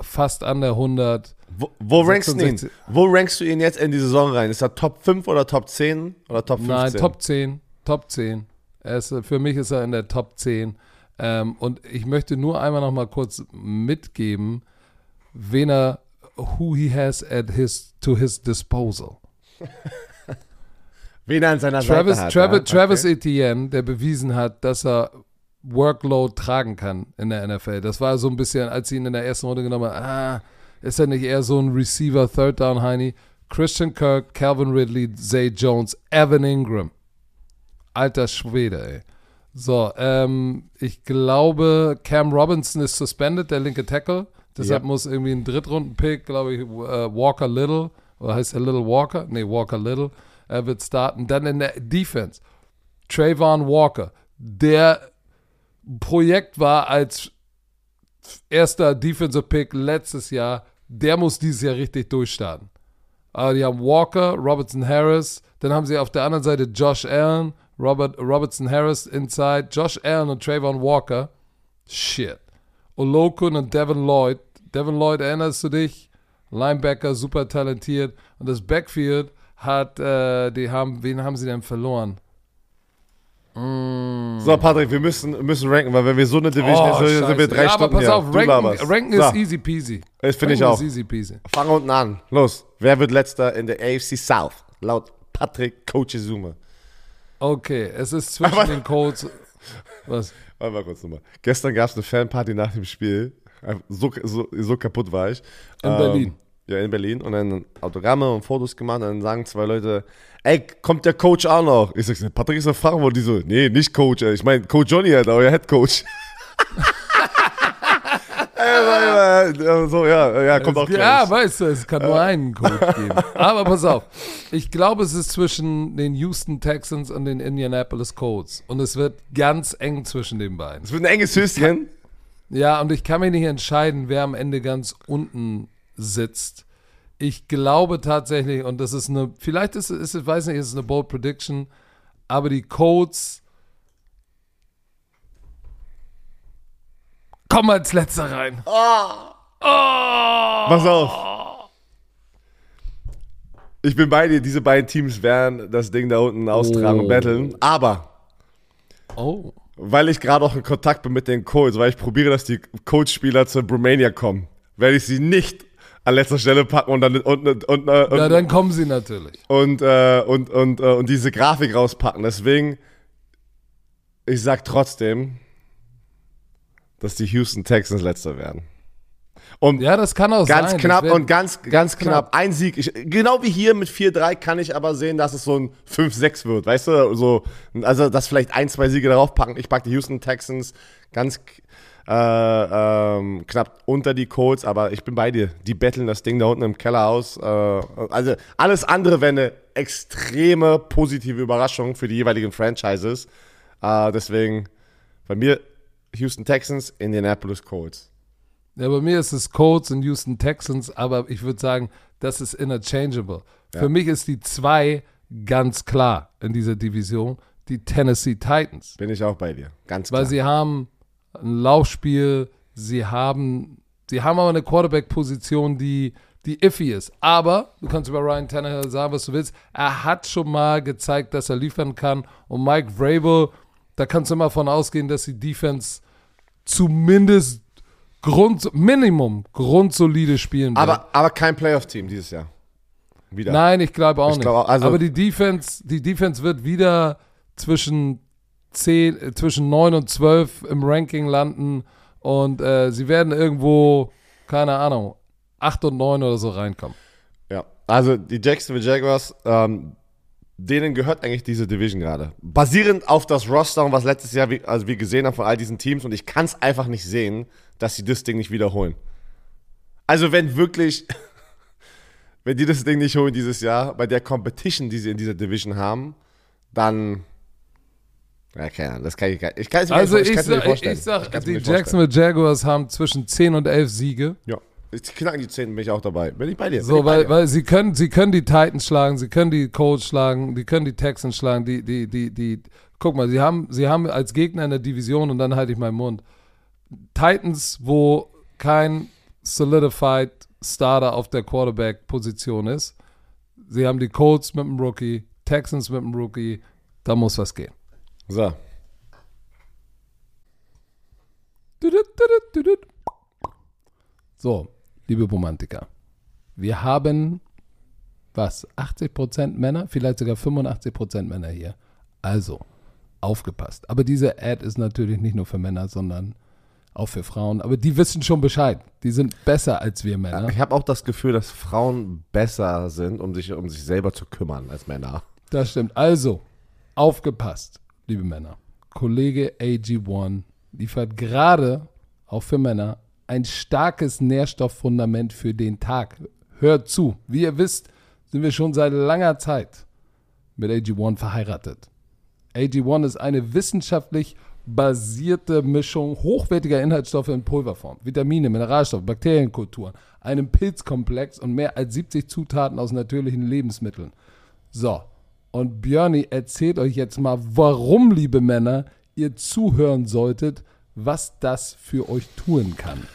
fast an der 100. Wo, wo rankst du ihn? 66. Wo rankst du ihn jetzt in die Saison rein? Ist er Top 5 oder Top 10 oder Top 15? Nein, Top 10. Top 10. Er ist, äh, für mich ist er in der Top 10. Ähm, und ich möchte nur einmal noch mal kurz mitgeben, wen er, who he has at his, to his disposal. *laughs* Wen er an seiner Travis, Seite hat. Travis, ja? Travis Okay. Etienne, der bewiesen hat, dass er Workload tragen kann in der NFL. Das war so ein bisschen, als sie ihn in der ersten Runde genommen haben, ah, ist er nicht eher so ein Receiver, Third Down Heini? Christian Kirk, Calvin Ridley, Zay Jones, Evan Ingram. Alter Schwede, ey. So, ähm, ich glaube, Cam Robinson ist suspended, der linke Tackle. Deshalb Ja. muss irgendwie ein Drittrunden-Pick, glaube ich, äh, Walker Little, oder heißt er Little Walker? Nee, Walker Little, er wird starten. Dann in der Defense, Trayvon Walker, der Projekt war als erster Defensive Pick letztes Jahr, der muss dieses Jahr richtig durchstarten. Aber die haben Walker, Robertson Harris, dann haben sie auf der anderen Seite Josh Allen, Robert, Robertson Harris inside, Josh Allen und Trayvon Walker. Shit. Olokun und Devin Lloyd. Devin Lloyd, erinnerst du dich? Linebacker, super talentiert. Und das Backfield hat, äh, die haben, wen haben sie denn verloren? So, Patrick, wir müssen, müssen ranken, weil wenn wir so eine Division Oh, sind, sind wir drei ja, Stunden aber pass hier. auf, Du ranken, ranken So, ist easy peasy. Das finde ich auch. ist easy peasy. Fang unten an. Los. Wer wird letzter in der AFC South? Laut Patrick Coach Zuma. Okay, es ist zwischen Aber- den Colts. *laughs* Was? Warte mal kurz nochmal. Gestern gab es eine Fanparty nach dem Spiel. So, so, so kaputt war ich. In Berlin. Ja, in Berlin. Und dann Autogramme und Fotos gemacht. Und dann sagen zwei Leute, ey, kommt der Coach auch noch? Ich sag, Patrick ist eine Frage, wo die so, nee, nicht Coach. ey. Ich meine, Coach Johnny halt, euer Head Coach. *laughs* ey, ey, ey, so, ja, ja, kommt auch Ja, gleich. weißt du, es kann nur einen Coach geben. *laughs* Aber pass auf, ich glaube, es ist zwischen den Houston Texans und den Indianapolis Colts. Und es wird ganz eng zwischen den beiden. Es wird ein enges Höschen. Ja, und ich kann mich nicht entscheiden, wer am Ende ganz unten sitzt. Ich glaube tatsächlich, und das ist eine, vielleicht ist es, ich weiß nicht, ist es eine bold Prediction, aber die Colts kommen als letzter rein. Pass auf. Ich bin bei dir, diese beiden Teams werden das Ding da unten austragen und Oh. battlen. Aber, Oh. weil ich gerade auch in Kontakt bin mit den Colts, weil ich probiere, dass die Colts-Spieler zur Bromania kommen, werde ich sie nicht an letzter Stelle packen und dann und, und, und, äh, Ja, und, dann kommen sie natürlich. und, äh, und, und, äh, und diese Grafik rauspacken. Deswegen, ich sag trotzdem, dass die Houston Texans letzter werden. Und Ja, das kann auch Ganz sein. knapp und ganz, ganz, knapp. knapp. Ein Sieg. Ich, genau wie hier mit 4-3 kann ich aber sehen, dass es so ein 5-6 wird. Weißt du, so, also, dass vielleicht ein, zwei Siege darauf packen. Ich packe die Houston Texans ganz äh, ähm, knapp unter die Colts, aber ich bin bei dir. Die betteln das Ding da unten im Keller aus. Äh, also, alles andere wäre eine extreme positive Überraschung für die jeweiligen Franchises. Äh, deswegen, bei mir Houston Texans, Indianapolis Colts. Ja, bei mir ist es Colts und Houston Texans, aber ich würde sagen, das ist interchangeable. Ja. Für mich ist die zwei ganz klar in dieser Division die Tennessee Titans. Bin ich auch bei dir. Ganz Weil klar. sie haben ein Laufspiel, sie haben, sie haben aber eine Quarterback-Position, die, die iffy ist. Aber du kannst über Ryan Tannehill sagen, was du willst. Er hat schon mal gezeigt, dass er liefern kann. Und Mike Vrabel, da kannst du immer von ausgehen, dass die Defense zumindest Grund, Minimum grundsolide spielen wird. aber, aber kein Playoff-Team dieses Jahr. Wieder. Nein, ich glaube auch Ich nicht. glaube auch, also- Aber die Defense, die Defense wird wieder zwischen 10, äh, zwischen 9 und 12 im Ranking landen und äh, sie werden irgendwo, keine Ahnung, 8 und 9 oder so reinkommen. Ja, also die Jacksonville Jaguars, ähm, denen gehört eigentlich diese Division gerade. Basierend auf das Roster und was letztes Jahr, wie, also wir gesehen haben von all diesen Teams und ich kann es einfach nicht sehen, dass sie das Ding nicht wiederholen. Also wenn wirklich, *laughs* wenn die das Ding nicht holen dieses Jahr, bei der Competition, die sie in dieser Division haben, dann, ja, keine Ahnung, das kann ich gar ich kann es mir Also nicht, ich, mir nicht vorstellen. ich sag, die nicht. Jacksonville Jaguars haben zwischen 10 und 11 Siege. Ja, ich knacken die 10, bin ich auch dabei. Bin ich bei dir. So, weil, dir. weil sie können, sie können die Titans schlagen, sie können die Colts schlagen, die können die Texans schlagen, die, die, die, die, guck mal, sie haben, sie haben als Gegner in der Division und dann halte ich meinen Mund. Titans, wo kein solidified Starter auf der Quarterback-Position ist. Sie haben die Colts mit dem Rookie, Texans mit dem Rookie, da muss was gehen. So, So, liebe Romantiker, wir haben was, 80% Männer, vielleicht sogar 85% Männer hier. Also, aufgepasst. Aber diese Ad ist natürlich nicht nur für Männer, sondern auch für Frauen. Aber die wissen schon Bescheid. Die sind besser als wir Männer. Ich habe auch das Gefühl, dass Frauen besser sind, um sich um sich selber zu kümmern als Männer. Das stimmt. Also, aufgepasst, liebe Männer. Kollege AG1 liefert gerade, auch für Männer, ein starkes Nährstofffundament für den Tag. Hört zu. Wie ihr wisst, sind wir schon seit langer Zeit mit AG1 verheiratet. AG1 ist eine wissenschaftlich basierte Mischung hochwertiger Inhaltsstoffe in Pulverform, Vitamine, Mineralstoffe, Bakterienkulturen, einem Pilzkomplex und mehr als 70 Zutaten aus natürlichen Lebensmitteln. So, und Björni erzählt euch jetzt mal, warum, liebe Männer, ihr zuhören solltet, was das für euch tun kann.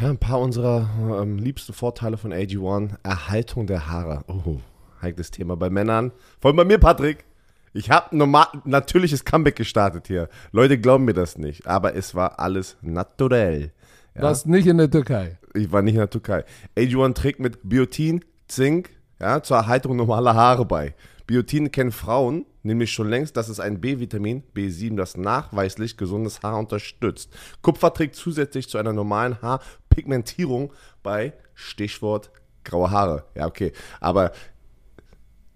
Ja, ein paar unserer ähm, liebsten Vorteile von AG1. Erhaltung der Haare. Oh, heikles Thema bei Männern. Vor allem bei mir, Patrick. Ich habe normal natürliches Comeback gestartet hier. Leute glauben mir das nicht, aber es war alles naturell. Ja? Was nicht in der Türkei. Ich war nicht in der Türkei. AG1 trägt mit Biotin, Zink ja, zur Erhaltung normaler Haare bei. Biotin kennen Frauen nämlich schon längst, dass es ein B-Vitamin, B7, das nachweislich gesundes Haar unterstützt. Kupfer trägt zusätzlich zu einer normalen Haarpigmentierung bei Stichwort graue Haare. Ja, okay. Aber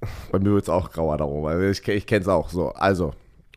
*laughs* bei mir wird es auch grauer darum, weil ich, ich kenne es auch so. Also,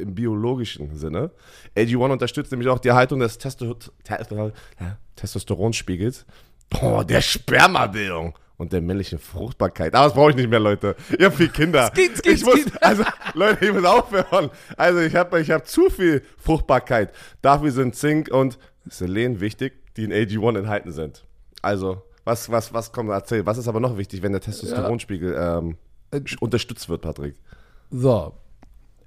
im biologischen Sinne. AG1 unterstützt nämlich auch die Erhaltung des Testo Testo ja, Testosteronspiegels. Boah, der Spermabildung und der männlichen Fruchtbarkeit. Aber das brauche ich nicht mehr, Leute. Ihr habt viel Kinder. Skit, skit, ich muss, also, Leute, ich muss aufhören. Also, ich habe ich hab zu viel Fruchtbarkeit. Dafür sind Zink und Selen wichtig, die in AG1 enthalten sind. Also, was, was, was kommt, erzähl. Was ist aber noch wichtig, wenn der Testosteronspiegel ähm, Äh, unterstützt wird, Patrick? So.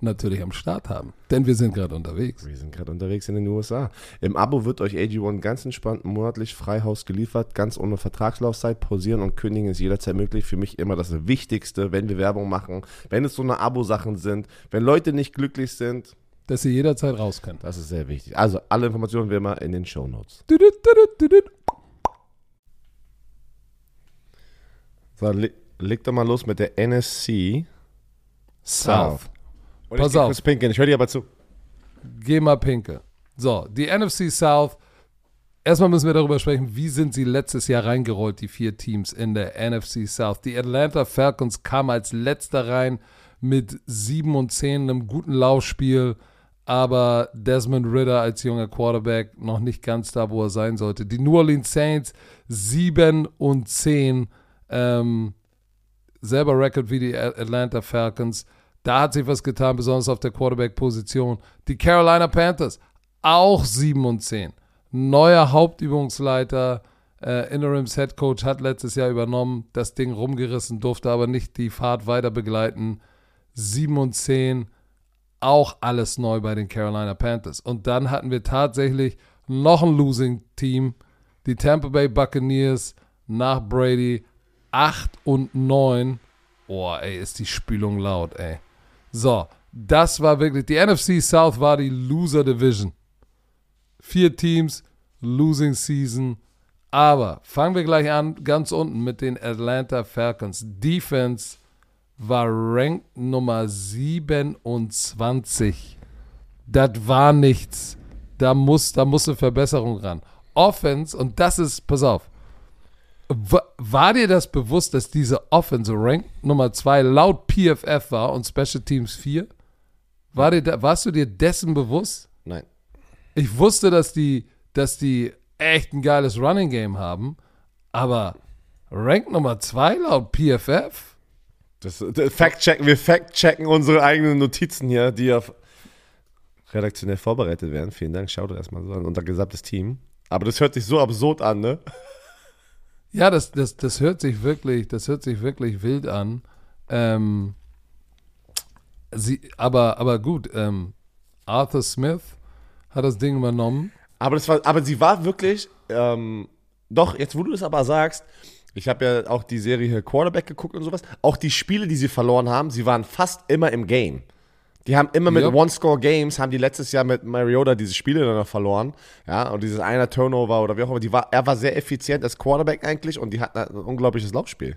natürlich am Start haben. Denn wir sind gerade unterwegs. Wir sind gerade unterwegs in den USA. Im Abo wird euch AG1 ganz entspannt monatlich Freihaus geliefert, ganz ohne Vertragslaufzeit. Pausieren und kündigen ist jederzeit möglich. Für mich immer das Wichtigste, wenn wir Werbung machen, wenn es so eine Abo-Sachen sind, wenn Leute nicht glücklich sind. Dass sie jederzeit raus können. Das ist sehr wichtig. Also alle Informationen wie immer in den Show Notes. So, leg, leg doch mal los mit der NSC South. Und Pass ich auf. kurz pinkeln. Ich höre dir aber zu. Geh mal pinke. So, die NFC South. Erstmal müssen wir darüber sprechen, wie sind sie letztes Jahr reingerollt, die vier Teams in der NFC South. Die Atlanta Falcons kamen als letzter rein mit 7 und 10, einem guten Laufspiel, aber Desmond Ritter als junger Quarterback noch nicht ganz da, wo er sein sollte. Die New Orleans Saints 7 und 10, ähm, selber Record wie die Atlanta Falcons. Da hat sich was getan, besonders auf der Quarterback-Position. Die Carolina Panthers, auch 7 und 10. Neuer Hauptübungsleiter, äh, Interims Head Coach hat letztes Jahr übernommen, das Ding rumgerissen, durfte aber nicht die Fahrt weiter begleiten. 7 und 10, auch alles neu bei den Carolina Panthers. Und dann hatten wir tatsächlich noch ein Losing-Team, die Tampa Bay Buccaneers nach Brady 8 und 9. Boah, ey, ist die Spülung laut, ey. So, das war wirklich, die NFC South war die Loser Division. Vier Teams, Losing Season. Aber fangen wir gleich an, ganz unten mit den Atlanta Falcons. Defense war Rank Nummer 27. Das war nichts. Da muss, da muss eine Verbesserung ran. Offense, und das ist, pass auf, war dir das bewusst, dass diese Offense Rank Nummer 2 laut PFF war und Special Teams 4? War dir da, warst du dir dessen bewusst? Nein. Ich wusste, dass die, dass die echt ein geiles Running Game haben, aber Rank Nummer 2 laut PFF? Das, das Fact-checken, wir fact-checken unsere eigenen Notizen hier, die ja redaktionell vorbereitet werden. Vielen Dank, schaut erstmal so an unser gesamtes Team. Aber das hört sich so absurd an, ne? Ja, das, das, das hört sich wirklich, das hört sich wirklich wild an. Ähm, sie, aber, aber gut, ähm, Arthur Smith hat das Ding übernommen. Aber, das war, aber sie war wirklich, ähm, doch, jetzt wo du das aber sagst, ich habe ja auch die Serie Quarterback geguckt und sowas, auch die Spiele, die sie verloren haben, sie waren fast immer im Game. Die haben immer mit Yep. One-Score-Games, haben die letztes Jahr mit Mariota diese Spiele dann noch verloren. Ja, und dieses einer Turnover oder wie auch immer, die war, er war sehr effizient als Quarterback eigentlich und die hatten ein unglaubliches Laufspiel.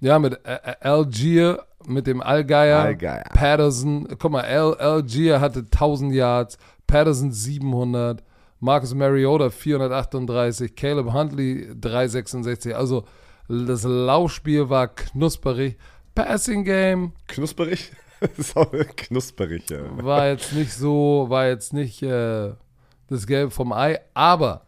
Ja, mit äh, äh, Algier, mit dem Allgeier, Allgeier. Patterson. Guck mal, Al, Algier hatte 1000 Yards, Patterson 700, Marcus Mariota 438, Caleb Huntley 366. Also das Laufspiel war knusperig. Passing Game Knusperig? Das *laughs* ist auch knusperig, ja. war jetzt nicht so, war jetzt nicht äh, das Gelbe vom Ei, aber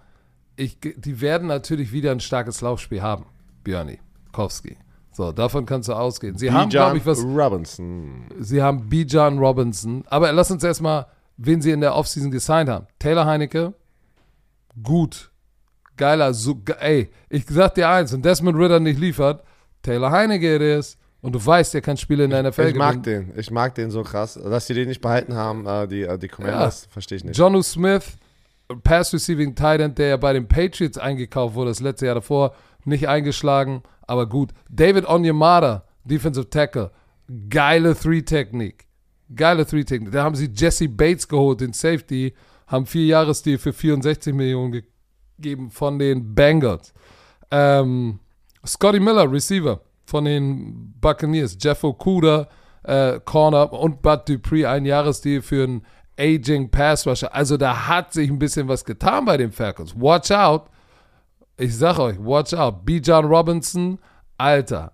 ich, die werden natürlich wieder ein starkes Laufspiel haben, Björni Kowski. So, davon kannst du ausgehen. Sie haben, glaube ich, was. Robinson. Sie haben Bijan Robinson. Aber lass uns erstmal, wen sie in der Offseason gesigned haben. Taylor Heinecke, gut. Geiler, so, ey, ich sag dir eins, wenn Desmond Ritter nicht liefert, Taylor Heinecke it is. Und du weißt, der kann Spiele in der NFL Ich mag gewinnen. den. Ich mag den so krass. Dass sie den nicht behalten haben, äh, die, äh, die Commanders, verstehe ich nicht. Jonu Smith, Pass Receiving Tight End, der ja bei den Patriots eingekauft wurde, das letzte Jahr davor, nicht eingeschlagen, aber gut. David Onyemata, Defensive Tackle, geile Three-Technik. Geile Three-Technik. Da haben sie Jesse Bates geholt, den Safety, haben vier Jahresdeal für 64 Millionen gegeben von den Bengals. Ähm, Scotty Miller, Receiver von den Buccaneers. Jeff Okuda, äh, Corner und Bud Dupree, ein Jahresdeal für einen Aging Pass Rusher. Also da hat sich ein bisschen was getan bei den Falcons. Watch out. Ich sag euch, watch out. B. John Robinson, Alter.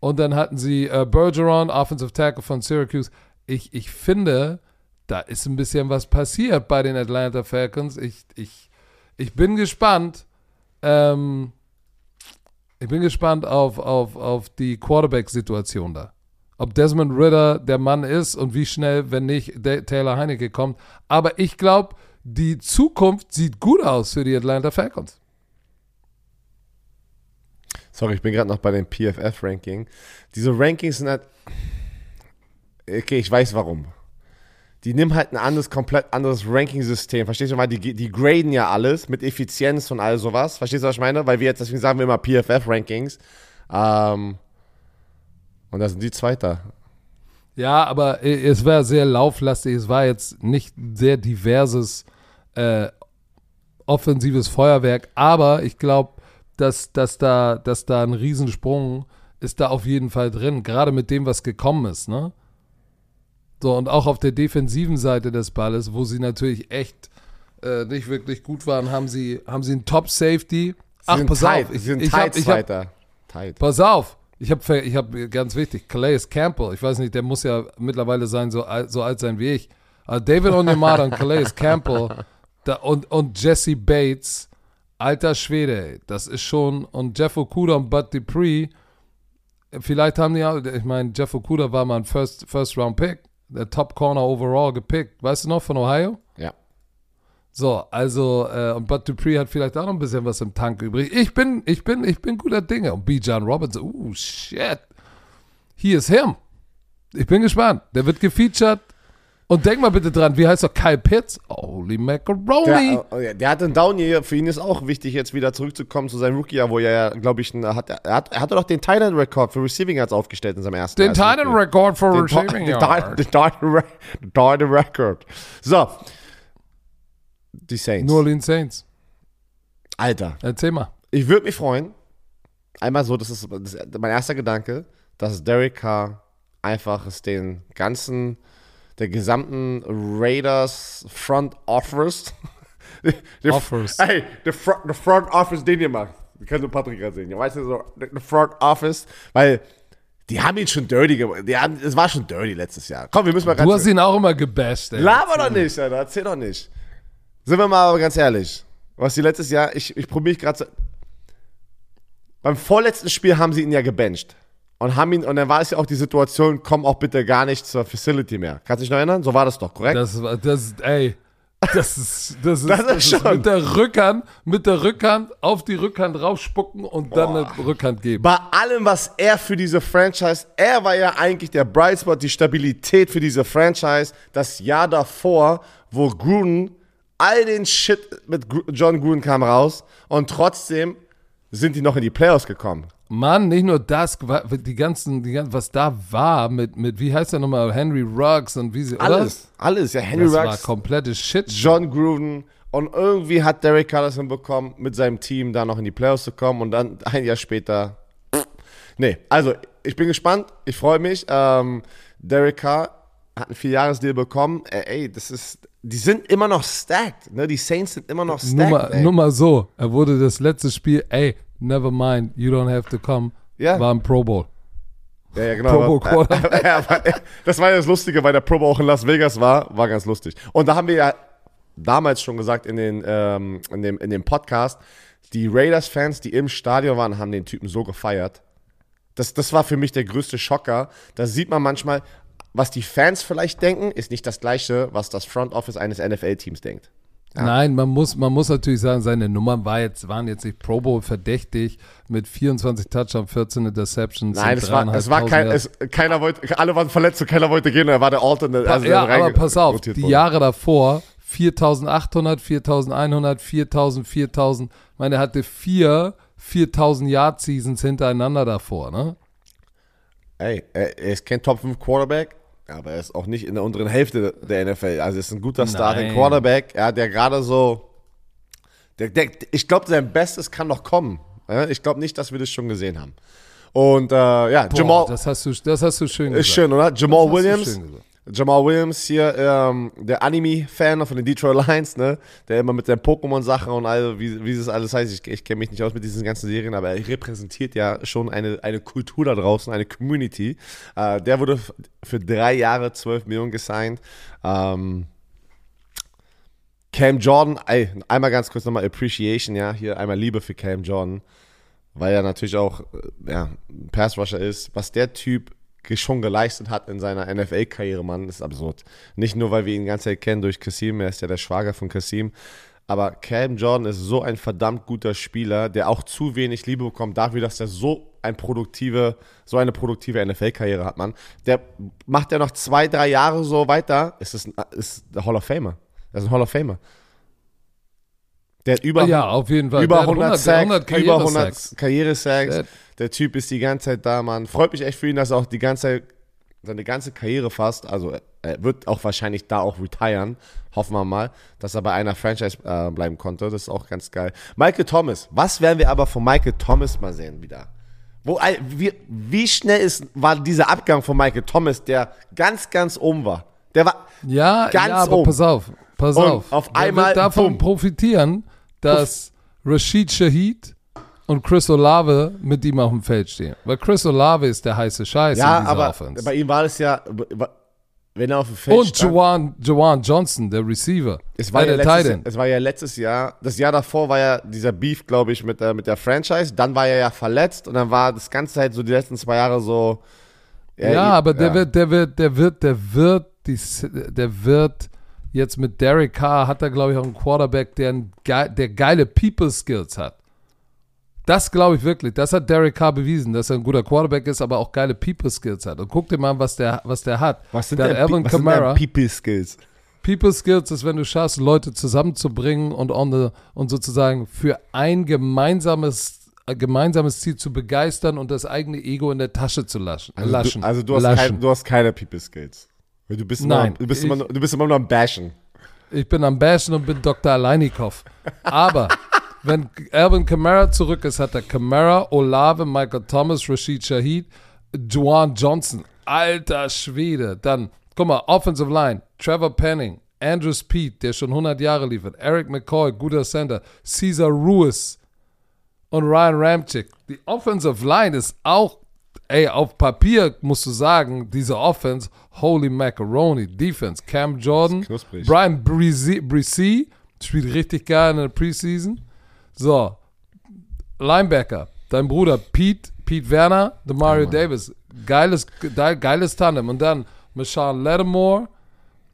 Und dann hatten sie äh, Bergeron, Offensive Tackle von Syracuse. Ich, ich finde, da ist ein bisschen was passiert bei den Atlanta Falcons. Ich, ich, ich bin gespannt. Ähm, ich bin gespannt auf, auf, auf die Quarterback-Situation da. ob Desmond Ritter der Mann ist und wie schnell, wenn nicht, Taylor Heinecke kommt. Aber ich glaube, die Zukunft sieht gut aus für die Atlanta Falcons. Sorry, ich bin gerade noch bei dem PFF-Ranking. Diese Rankings sind halt. Okay, ich weiß warum. Die nehmen halt ein anderes, komplett anderes Ranking-System. Verstehst du mal? Die, die graden ja alles mit Effizienz und all sowas. Verstehst du, was ich meine? Weil wir jetzt, deswegen sagen wir immer PFF-Rankings. Ähm, und da sind die Zweiter. Ja, aber es war sehr lauflastig. Es war jetzt nicht sehr diverses äh, offensives Feuerwerk. Aber ich glaube, dass, dass, da, dass da ein Riesensprung ist da auf jeden Fall drin. Gerade mit dem, was gekommen ist. Ne? So, und auch auf der defensiven Seite des Balles, wo sie natürlich echt äh, nicht wirklich gut waren, haben sie, haben sie einen Top-Safety. Ach, pass tight. auf. Ich, sie sind ich hab, ich hab, tight. Pass auf. Ich habe, ich hab, ganz wichtig, Calais Campbell. Ich weiß nicht, der muss ja mittlerweile sein, so, so alt sein wie ich. Aber David Onyemata und Calais *laughs* Campbell da, und, und Jesse Bates, alter Schwede, ey, das ist schon, und Jeff Okuda und Bud Dupree, vielleicht haben die ja, ich meine, Jeff Okuda war mal ein First, First Round Pick der Top Corner overall gepickt. Weißt du noch von Ohio? Ja. So, also, äh, und Bud Dupree hat vielleicht auch noch ein bisschen was im Tank übrig. Ich bin, ich bin, ich bin guter Dinge. Und B. John Roberts, uh, shit. He is him. Ich bin gespannt. Der wird gefeatured. Und denk mal bitte dran, wie heißt er? Kyle Pitts? Holy macaroni. Der, oh der hat einen Down hier. Für ihn ist auch wichtig, jetzt wieder zurückzukommen zu seinem Rookie-Jahr, wo er ja, glaube ich, hat, er, hat, er hatte doch den Titan-Rekord für Receiving Yards aufgestellt in seinem ersten Den Titan-Rekord für Receiving Yards. Den Titan-Rekord. So. Die Saints. New Orleans Saints. Alter. Erzähl mal. Ich würde mich freuen, einmal so, das ist, das ist mein erster Gedanke, dass Derek Carr einfach es den ganzen der gesamten Raiders Front Office. *laughs* der, Offers. Ey, der Front, der Front Office, den ihr macht. Wir können nur Patrick gerade sehen. Weißt du, so, der Front Office, weil die haben ihn schon dirty gemacht. es war schon dirty letztes Jahr. Komm, wir müssen mal ganz. Du hast ihn auch immer gebasht, ey. Laber doch nicht, Alter. Erzähl doch nicht. Sind wir mal aber ganz ehrlich. Was die letztes Jahr, ich, ich probiere gerade zu. Beim vorletzten Spiel haben sie ihn ja gebencht und haben ihn, und dann war es ja auch die Situation, komm auch bitte gar nicht zur Facility mehr. Kannst du dich noch erinnern? So war das doch, korrekt? Das, das, ey, das ist, das ist, *laughs* das ist, das ist mit der Rückhand, mit der Rückhand auf die Rückhand raufspucken und dann Boah. eine Rückhand geben. Bei allem, was er für diese Franchise, er war ja eigentlich der Bright Spot, die Stabilität für diese Franchise. Das Jahr davor, wo Gruden, all den Shit mit John Gruden kam raus und trotzdem sind die noch in die Playoffs gekommen. Mann, nicht nur das, die ganzen, die ganzen was da war mit, mit wie heißt der nochmal, Henry Ruggs und wie sie, Alles, oder? alles, ja, Henry das Ruggs. war komplettes Shit. John Gruden und irgendwie hat Derek Carlson bekommen, mit seinem Team da noch in die Playoffs zu kommen und dann ein Jahr später, nee, also ich bin gespannt, ich freue mich, ähm, Derek Carr hat einen Vierjahresdeal bekommen, ey, das ist, die sind immer noch stacked, ne? Die Saints sind immer noch stacked. Nur mal, nur mal so, er wurde das letzte Spiel, ey, never mind, you don't have to come, ja. war ein Pro Bowl. Ja, ja, genau. Pro Bowl *laughs* Quarter. das war ja das Lustige, weil der Pro Bowl auch in Las Vegas war, war ganz lustig. Und da haben wir ja damals schon gesagt in, den, ähm, in, dem, in dem Podcast, die Raiders-Fans, die im Stadion waren, haben den Typen so gefeiert. Das, das war für mich der größte Schocker. Da sieht man manchmal, was die Fans vielleicht denken, ist nicht das gleiche, was das Front Office eines NFL-Teams denkt. Ja. Nein, man muss, man muss natürlich sagen, seine Nummern war jetzt, waren jetzt nicht Pro Bowl verdächtig mit 24 Touchdowns, 14 Interceptions. Nein, es war, es war kein, es, keiner wollte, alle waren verletzt und keiner wollte gehen. Er war der Alternate. Also ja, aber pass auf, die wurde. Jahre davor 4800, 4100, 4000, 4000. Ich meine, er hatte vier 4000 Yard Seasons hintereinander davor, ne? Ey, er ist kein Top 5 Quarterback. Aber er ist auch nicht in der unteren Hälfte der NFL. Also er ist ein guter Starting Quarterback, ja, der gerade so. Der, der, ich glaube, sein Bestes kann noch kommen. Ich glaube nicht, dass wir das schon gesehen haben. Und äh, ja, Boah, Jamal. Das hast, du, das hast du schön gesagt. Ist schön, oder? Jamal Williams Jamal Williams hier, ähm, der Anime-Fan von den Detroit Lions, ne? Der immer mit seinen Pokémon-Sachen und all, wie, wie das alles heißt, ich, ich kenne mich nicht aus mit diesen ganzen Serien, aber er repräsentiert ja schon eine, eine Kultur da draußen, eine Community. Äh, der wurde für drei Jahre 12 Millionen gesigned. Ähm, Cam Jordan, ey, einmal ganz kurz nochmal Appreciation, ja, hier einmal Liebe für Cam Jordan, weil er natürlich auch, äh, ja, Pass-Rusher ist. Was der Typ schon geleistet hat in seiner NFL-Karriere, Mann, ist absurd. Nicht nur, weil wir ihn die ganze Zeit kennen durch Kasim, er ist ja der Schwager von Kasim, aber Cam Jordan ist so ein verdammt guter Spieler, der auch zu wenig Liebe bekommt dafür, dass er so ein produktive, so eine produktive NFL-Karriere hat, man. Der macht ja noch zwei, drei Jahre so weiter, ist es ist der Hall of Famer. Er ist ein Hall of Famer. Der hat über, ja, auf jeden Fall. über Der hat 100, 100 Sacks, über 100 Sacks. Karriere-Sacks. Der- Typ ist die ganze Zeit da, Mann. Freut mich echt für ihn, dass er auch die ganze Zeit, seine ganze Karriere fast, also er- wird auch wahrscheinlich da auch retiren, hoffen wir mal, dass er bei einer Franchise äh, bleiben konnte. Das ist auch ganz geil. Michael Thomas, was werden wir aber von Michael Thomas mal sehen wieder? Wo, wie, wie schnell ist, war dieser Abgang von Michael Thomas, der ganz, ganz oben war? Der war, Ja, Ganz ja, aber oben. pass auf, pass Und auf. auf einmal, wird davon bumm. profitieren, dass Rashid Shahid und Chris Olave mit ihm auf dem Feld stehen. Weil Chris Olave ist der heiße Scheiß ja, in dieser aber Offense. bei ihm war das ja, wenn er auf dem Feld Und Jawan, Jawan Johnson, der Receiver. Es war, ja letztes, Titan. es war ja letztes Jahr, das Jahr davor war ja dieser Beef, glaube ich, mit, der- mit der Franchise. Dann war er ja verletzt und dann war das ganze Zeit so die letzten zwei Jahre so. Ja, aber der wird, der wird, der wird, der wird, die, der wird jetzt mit Derek Carr hat er, glaube ich, auch einen Quarterback, der, ein, der geile People Skills hat. Das glaube ich wirklich. Das hat Derek Carr bewiesen, dass er ein guter Quarterback ist, aber auch geile People Skills hat. Und guck dir mal an, was der, was der hat. Was sind der Alvin was sind Kamara. denn People Skills? People Skills ist, wenn du schaffst, Leute zusammenzubringen und, on the, und sozusagen für ein gemeinsames, äh, gemeinsames Ziel zu begeistern und das eigene Ego in der Tasche zu laschen. Also, laschen du, also du, hast kein, du hast keine People Skills. Weil Du bist, immer, Nein, du, bist ich- immer, nur- du bist immer nur am Bashen. Ich bin am Bashen und bin Dr. Aleinikow. Aber wenn Alvin Kamara zurück ist, hat er Kamara, Olave, Michael Thomas, Rashid Shahid, Juwan Johnson. Alter Schwede. Dann, guck mal, Offensive Line, Trevor Penning, Andrew Speed, der schon 100 Jahre liefert, Eric McCoy, guter Center, Caesar Ruiz und Ryan Ramchick. Die Offensive Line ist auch, ey, auf Papier musst du sagen, diese Offense, holy macaroni, Defense, Cam Jordan. Brian Brisee, Brisee spielt richtig geil in der Preseason. So, Linebacker, dein Bruder Pete, Pete Werner, der Mario Davis, geiles, ge- geiles Tandem. Und dann Michelle Lattimore,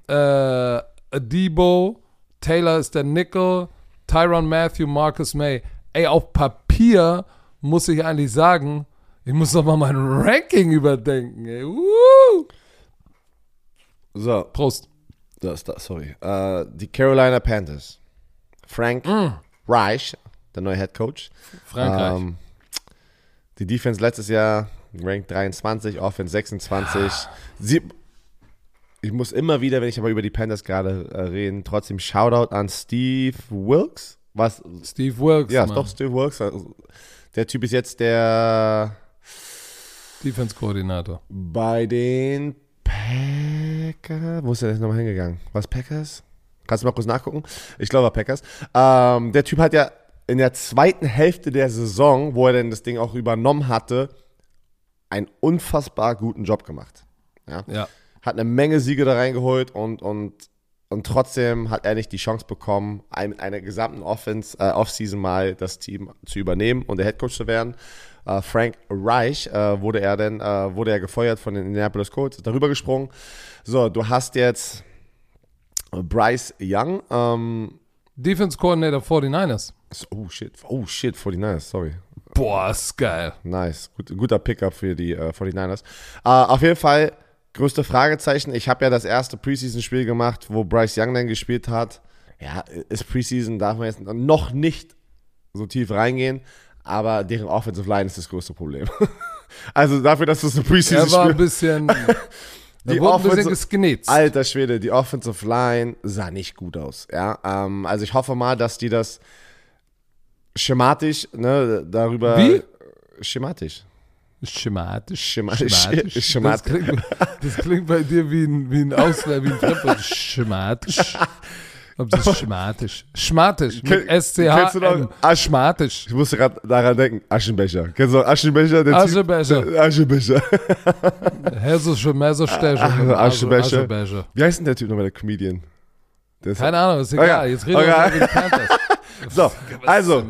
äh, Adibo, Taylor ist der Nickel, Tyron Matthew, Marcus May. Ey, auf Papier muss ich eigentlich sagen, ich muss noch mal mein Ranking überdenken. Ey. So, Prost. das, das, sorry. Äh, die Carolina Panthers. Frank Mm. Reich, der neue Head Coach. Frankreich. Ähm, die Defense letztes Jahr ranked 23, Offense 26. Sie, ich muss immer wieder, wenn ich aber über die Panthers gerade äh, reden, trotzdem Shoutout an Steve Wilkes. Was? Steve Wilkes, Ja, Mann. doch, Steve Wilkes. Also, Der Typ ist jetzt der Defense-Koordinator. bei den Packers. Wo ist der denn nochmal hingegangen? Was Packers? Kannst du mal kurz nachgucken? Ich glaube, war Packers. Ähm, der Typ hat ja in der zweiten Hälfte der Saison, wo er denn das Ding auch übernommen hatte, einen unfassbar guten Job gemacht. Ja. Ja. Hat eine Menge Siege da reingeholt und, und, und trotzdem hat er nicht die Chance bekommen, mit einer gesamten Offense, äh, Offseason mal das Team zu übernehmen und der Headcoach zu werden. Äh, Frank Reich äh, wurde er dann, äh, wurde er gefeuert von den Indianapolis Colts, darüber gesprungen. So, du hast jetzt Bryce Young. Ähm, Defense-Coordinator 49ers. Oh shit, oh shit, 49ers, sorry. Boah, ist geil. Nice, Gut, guter Pickup für die äh, 49ers. Äh, auf jeden Fall, größte Fragezeichen. Ich habe ja das erste Preseason-Spiel gemacht, wo Bryce Young dann gespielt hat. Ja, ist Preseason, darf man jetzt noch nicht so tief reingehen, aber deren Offensive Line ist das größte Problem. *laughs* also dafür, dass das ein Er war ein bisschen. *laughs* Die er wurde ein bisschen. Alter Schwede, die Offensive Line sah nicht gut aus. Ja, ähm, also ich hoffe mal, dass die das schematisch, ne, darüber. Wie? Schematisch. Schematisch. Schematisch. Das Schematisch. klingt, das klingt bei dir wie ein, wie ein Ausländer, wie ein Fremdwort. *laughs* Schematisch. Das ist schematisch. Schmatisch. Mit Kenn- kennst du S-C-H-M. noch Asch- Schmatisch. Ich musste gerade daran denken, Aschenbecher. Kennst du noch Aschenbecher? Der Typ- Aschenbecher. Der- Aschenbecher. *laughs* Hessische Messerstecher. Ach, Aschenbecher. Aschenbecher. Wie heißt denn der Typ nochmal, der Comedian? Der Keine Ahnung, ist egal. Okay. Jetzt reden wir Okay. über. *laughs* So, also,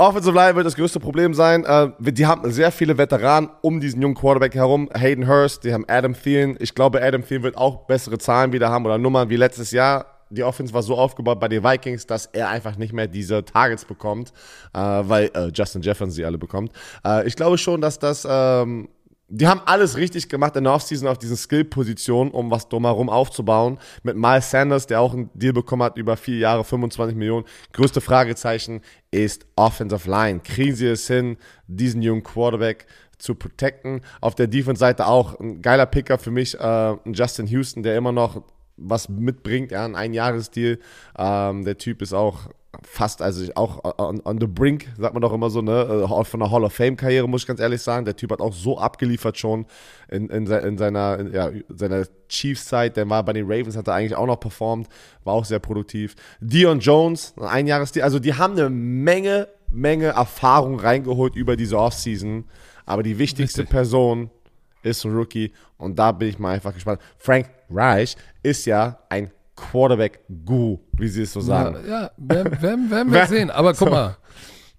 Offensive Line wird das größte Problem sein. Äh, die haben sehr viele Veteranen um diesen jungen Quarterback herum. Hayden Hurst, die haben Adam Thielen. Ich glaube, Adam Thielen wird auch bessere Zahlen wieder haben oder Nummern wie letztes Jahr. Die Offense war so aufgebaut bei den Vikings, dass er einfach nicht mehr diese Targets bekommt, äh, weil äh, Justin Jefferson sie alle bekommt. Ich glaube schon, dass das ähm, die haben alles richtig gemacht in der Offseason auf diesen Skill-Positionen, um was drumherum aufzubauen. Mit Miles Sanders, der auch einen Deal bekommen hat über vier Jahre, 25 Millionen. Größte Fragezeichen ist Offensive Line. Kriegen sie es hin, diesen jungen Quarterback zu protecten? Auf der Defense-Seite auch ein geiler Picker für mich, äh, Justin Houston, der immer noch was mitbringt, ja, ein Einjahresdeal. Ähm, der Typ ist auch fast, also auch on, on, the brink, sagt man doch immer so, ne, äh, von der Hall of Fame-Karriere, muss ich ganz ehrlich sagen. Der Typ hat auch so abgeliefert schon in, in, in seiner, in, ja, seiner Chiefs-Zeit. Der war bei den Ravens, hat er eigentlich auch noch performt, war auch sehr produktiv. Dion Jones, ein Jahresdeal, also die haben eine Menge, Menge Erfahrung reingeholt über diese Offseason. Aber die wichtigste Richtig. Person ist ein Rookie und da bin ich mal einfach gespannt. Frank Reich ist ja ein Quarterback-Guru, wie sie es so sagen. Ja, ja werden, werden, werden wir *laughs* sehen. Aber guck mal,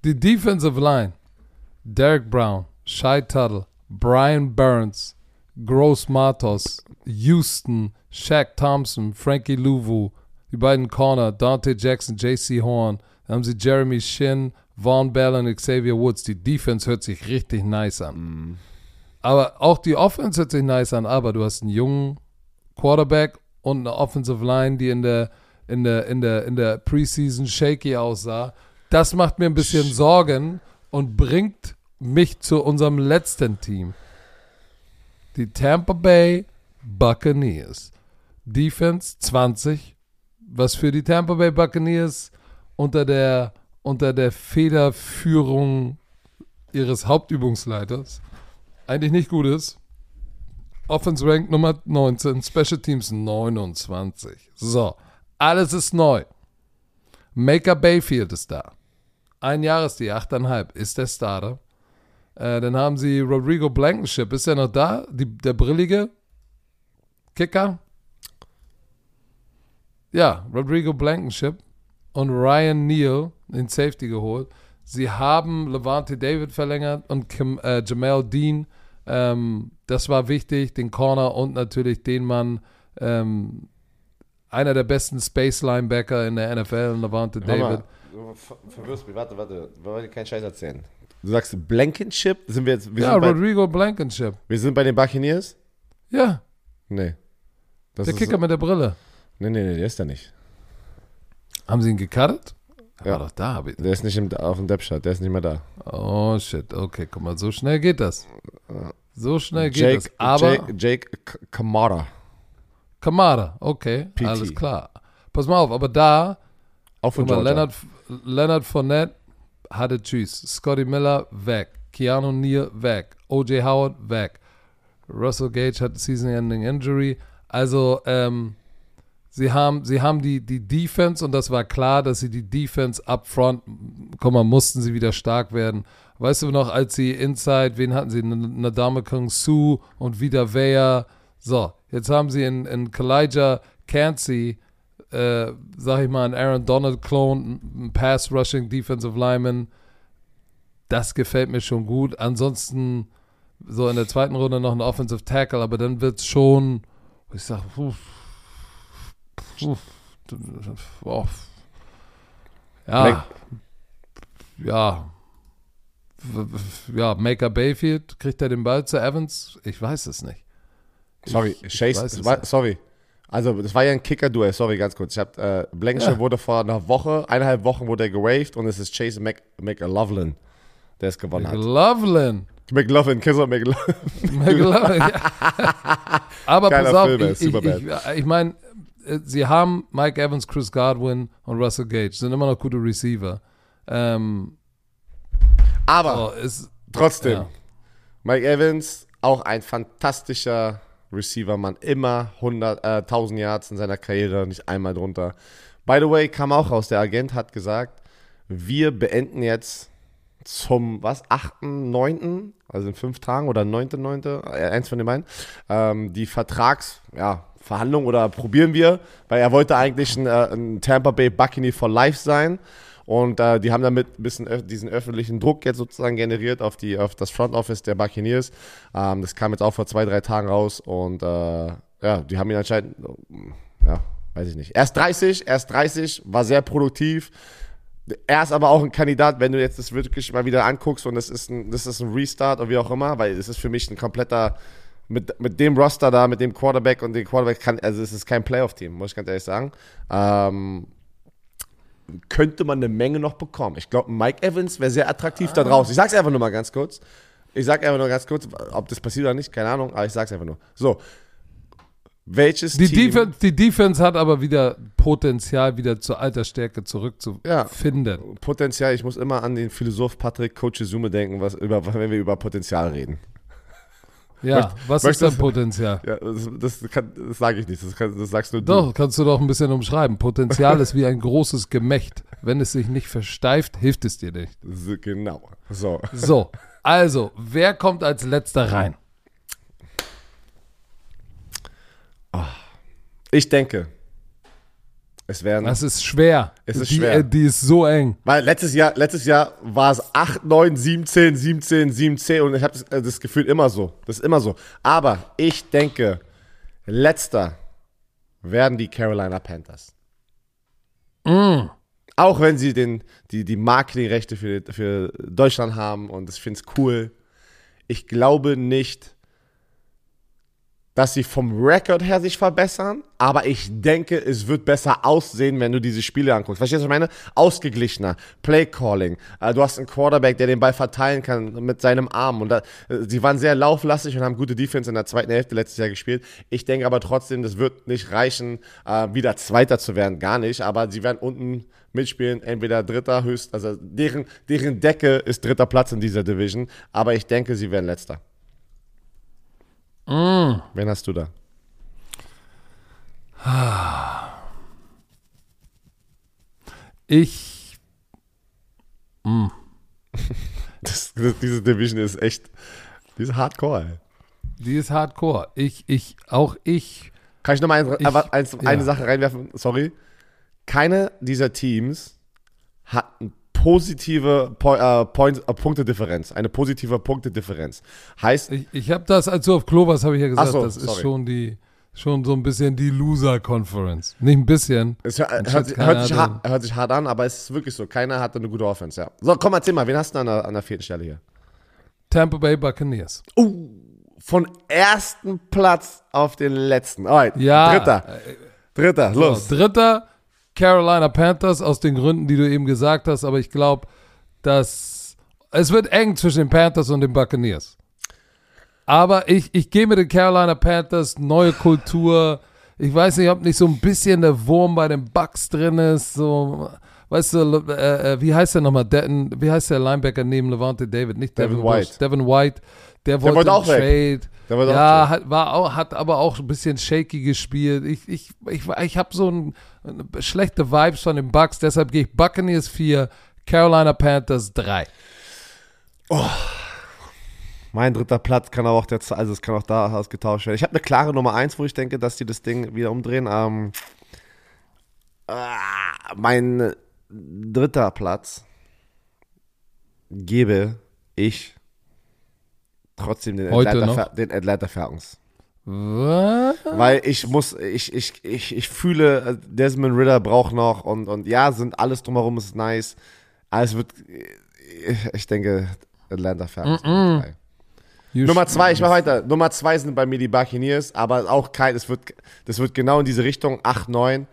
die Defensive Line, Derek Brown, Shai Tuttle, Brian Burns, Gross Matos, Houston, Shaq Thompson, Frankie Louvu, die beiden Corner, Dante Jackson, JC Horn, dann haben sie Jeremy Shin, Vaughn Bell und Xavier Woods. Die Defense hört sich richtig nice an. Mm. Aber auch die Offense hört sich nice an, aber du hast einen jungen Quarterback und eine Offensive Line, die in der, in der, in der, in der Preseason shaky aussah. Das macht mir ein bisschen Sorgen und bringt mich zu unserem letzten Team. Die Tampa Bay Buccaneers. Defense 20, was für die Tampa Bay Buccaneers unter der, unter der Federführung ihres Hauptübungsleiters eigentlich nicht gut ist. Offense Rank Nummer 19, Special Teams 29. So, alles ist neu. Maker Bayfield ist da. Ein Jahr ist die 8,5, ist der Starter. Äh, dann haben sie Rodrigo Blankenship, ist er noch da? Die, der brillige Kicker? Ja, Rodrigo Blankenship und Ryan Neal, den Safety geholt. Sie haben Levante David verlängert und Kim, äh, Jamal Dean ähm, das war wichtig, den Corner und natürlich den Mann, ähm, einer der besten Space Linebacker in der NFL, Levante David. Du verwirrst mich, warte, warte, wir wollen keinen Scheiß erzählen. Du sagst Blankenship? Sind wir jetzt, wir ja, Rodrigo bei, Blankenship. Wir sind bei den Buccaneers? Ja. Nee. Das der Kicker so, mit der Brille. Nee, nee, nee, der ist da nicht. Haben sie ihn gecuttet? Der ja. war doch da. Der ist nicht im, auf dem Depth-Chart, der ist nicht mehr da. Oh, shit. Okay, guck mal, so schnell geht das. So schnell geht Jake, das. Aber Jake, Jake Kamara. Kamara, okay, PT. alles klar. Pass mal auf, aber da, auch von mal, Leonard, Leonard Fournette hatte Tschüss. Scotty Miller weg. Keanu Neal weg. O.J. Howard weg. Russell Gage hat Season-Ending Injury. Also, ähm, Sie haben, sie haben die, die Defense und das war klar, dass sie die Defense up front, komm mal, mussten sie wieder stark werden. Weißt du noch, als sie Inside, wen hatten sie? Nadame Kung Su und wieder Weyer. So, jetzt haben sie in, in Kalijah Cansey, äh, sag ich mal, einen Aaron Donald Clone, einen Pass Rushing Defensive Lineman. Das gefällt mir schon gut. Ansonsten so in der zweiten Runde noch ein Offensive Tackle, aber dann wird es schon, ich sag, uff, Oh. Ja. Ja. Ja, Maker Bayfield, kriegt er den Ball zu Evans? Ich weiß es nicht. Sorry, ich, Chase, ich war, sorry. Also, das war ja ein Kicker-Duell, sorry, ganz kurz. Ich hab, äh, Blankenship ja. wurde vor einer Woche, eineinhalb Wochen wurde er gewaved und es ist Chase Mc, McLaughlin, der es gewonnen McLaughlin. hat. McLaughlin. Kennst du McLaughlin? *laughs* McLaughlin, ja. *laughs* Aber Geiler pass auf, Film, ich, ich, ich, ich meine, sie haben Mike Evans, Chris Godwin und Russell Gage, sind immer noch gute Receiver. Ähm, aber oh, ist, trotzdem, ja. Mike Evans, auch ein fantastischer Receiver, Mann. Immer 100, äh, 1000 Yards in seiner Karriere, nicht einmal drunter. By the way, kam auch raus, der Agent hat gesagt, wir beenden jetzt zum, was, 8., 9., also in fünf Tagen oder 9., 9., äh, eins von den beiden, ähm, die Vertrags, ja, Verhandlung oder probieren wir, weil er wollte eigentlich ein, äh, ein Tampa Bay Buccaneer for Life sein. Und äh, die haben damit ein bisschen öf diesen öffentlichen Druck jetzt sozusagen generiert auf, die, auf das Front Office der Buccaneers. Ähm, das kam jetzt auch vor zwei, drei Tagen raus und äh, ja, die haben ihn anscheinend, ja, weiß ich nicht. Erst 30, erst 30, war sehr produktiv. Er ist aber auch ein Kandidat, wenn du jetzt das wirklich mal wieder anguckst und das ist ein, das ist ein Restart oder wie auch immer, weil es ist für mich ein kompletter, mit, mit dem Roster da, mit dem Quarterback und dem Quarterback kann, also es ist kein Playoff-Team, muss ich ganz ehrlich sagen. Ähm, könnte man eine Menge noch bekommen. Ich glaube, Mike Evans wäre sehr attraktiv ah. da draußen. Ich sag's einfach nur mal ganz kurz. Ich sag einfach nur ganz kurz, ob das passiert oder nicht, keine Ahnung, aber ich sag's einfach nur. So, welches die Team. Defense, die Defense hat aber wieder Potenzial, wieder zur Altersstärke zurückzufinden. Ja, Potenzial, ich muss immer an den Philosoph Patrick Coach Zume denken, was über, wenn wir über Potenzial reden. Ja, Möcht, was ist dein Potenzial? Ja, das, das, das sage ich nicht, das, kann, das, sagst nur du. Doch, kannst du doch ein bisschen umschreiben. Potenzial ist wie ein großes Gemächt. Wenn es sich nicht versteift, hilft es dir nicht. Genau. So. So, also, wer kommt als letzter rein? Ich denke, es werden. Das ist schwer. Es ist die, schwer. Äh, die ist so eng. Weil letztes Jahr, letztes Jahr war es 8, 9, 17, 17, 17 und ich habe das, äh, das Gefühl immer so. Das ist immer so. Aber ich denke, letzter werden die Carolina Panthers. Mm. Auch wenn sie den, die, die Marketingrechte für, für Deutschland haben und ich finde es cool. Ich glaube nicht, dass sie vom Rekord her sich verbessern, aber ich denke, es wird besser aussehen, wenn du diese Spiele anguckst. Verstehst du, was ich meine? Ausgeglichener, Playcalling. Äh, du hast einen Quarterback, der den Ball verteilen kann mit seinem Arm. Und da, äh, sie waren sehr lauflastig und haben gute Defense in der zweiten Hälfte letztes Jahr gespielt. Ich denke aber trotzdem, das wird nicht reichen, äh, wieder Zweiter zu werden, gar nicht. Aber sie werden unten mitspielen, entweder Dritter, höchst, also deren, deren Decke ist dritter Platz in dieser Division. Aber ich denke, sie werden Letzter. Mm. Wen hast du da? Ich. Mm. *laughs* Das, das, diese Division ist echt. Die ist hardcore, ey. Die ist hardcore. Ich, ich, auch ich. Kann ich nochmal ein, ein, eine ja. Sache reinwerfen? Sorry. Keine dieser Teams hat ein positive po äh, Point, äh, Punktedifferenz. Eine positive Punktedifferenz. Heißt. Ich, ich habe das, als du auf Klo warst, habe ich ja gesagt, so, das sorry. ist schon die. Schon so ein bisschen die Loser-Conference. Nicht ein bisschen. Es hört, hört, hört, sich hart, hört, sich hart, an, aber es ist wirklich so. Keiner hatte eine gute Offense, ja. So, komm, erzähl mal, wen hast du an der, an der vierten Stelle hier? Tampa Bay Buccaneers. Uh, von ersten Platz auf den letzten. Alright, ja. Dritter. Dritter, los. So, dritter, Carolina Panthers aus den Gründen, die du eben gesagt hast, aber ich glaube, dass es wird eng zwischen den Panthers und den Buccaneers. Aber ich, ich gehe mit den Carolina Panthers, neue Kultur. Ich weiß nicht, ob nicht so ein bisschen der Wurm bei den Bucks drin ist. So, weißt du, äh, äh wie heißt der nochmal? De wie heißt der Linebacker neben Levante David? Nicht Devin, Devin White. Bush, Devin White. Der wollte, der wollte auch Trade. Weg. Ja, auch hat, war auch, hat aber auch ein bisschen shaky gespielt. Ich, ich, ich, ich habe so ein, schlechte Vibes von den Bucks, deshalb gehe ich Buccaneers 4, Carolina Panthers 3. Oh. Mein dritter Platz kann aber auch der, also es kann auch da ausgetauscht werden. Ich habe eine klare Nummer 1, wo ich denke, dass die das Ding wieder umdrehen. Ähm, äh, mein dritter Platz gebe ich trotzdem den Atlanta, den Atlanta Falcons. Weil ich muss, ich, ich, ich, ich fühle, äh, Desmond Ritter braucht noch und, und ja, sind alles drumherum ist nice. Aber es wird, ich denke, Atlanta Falcons. Mm -mm. Nummer zwei, ich mach weiter. Nummer zwei sind bei mir die Buccaneers, aber auch kein, das wird, das wird genau in diese Richtung, 8, 9.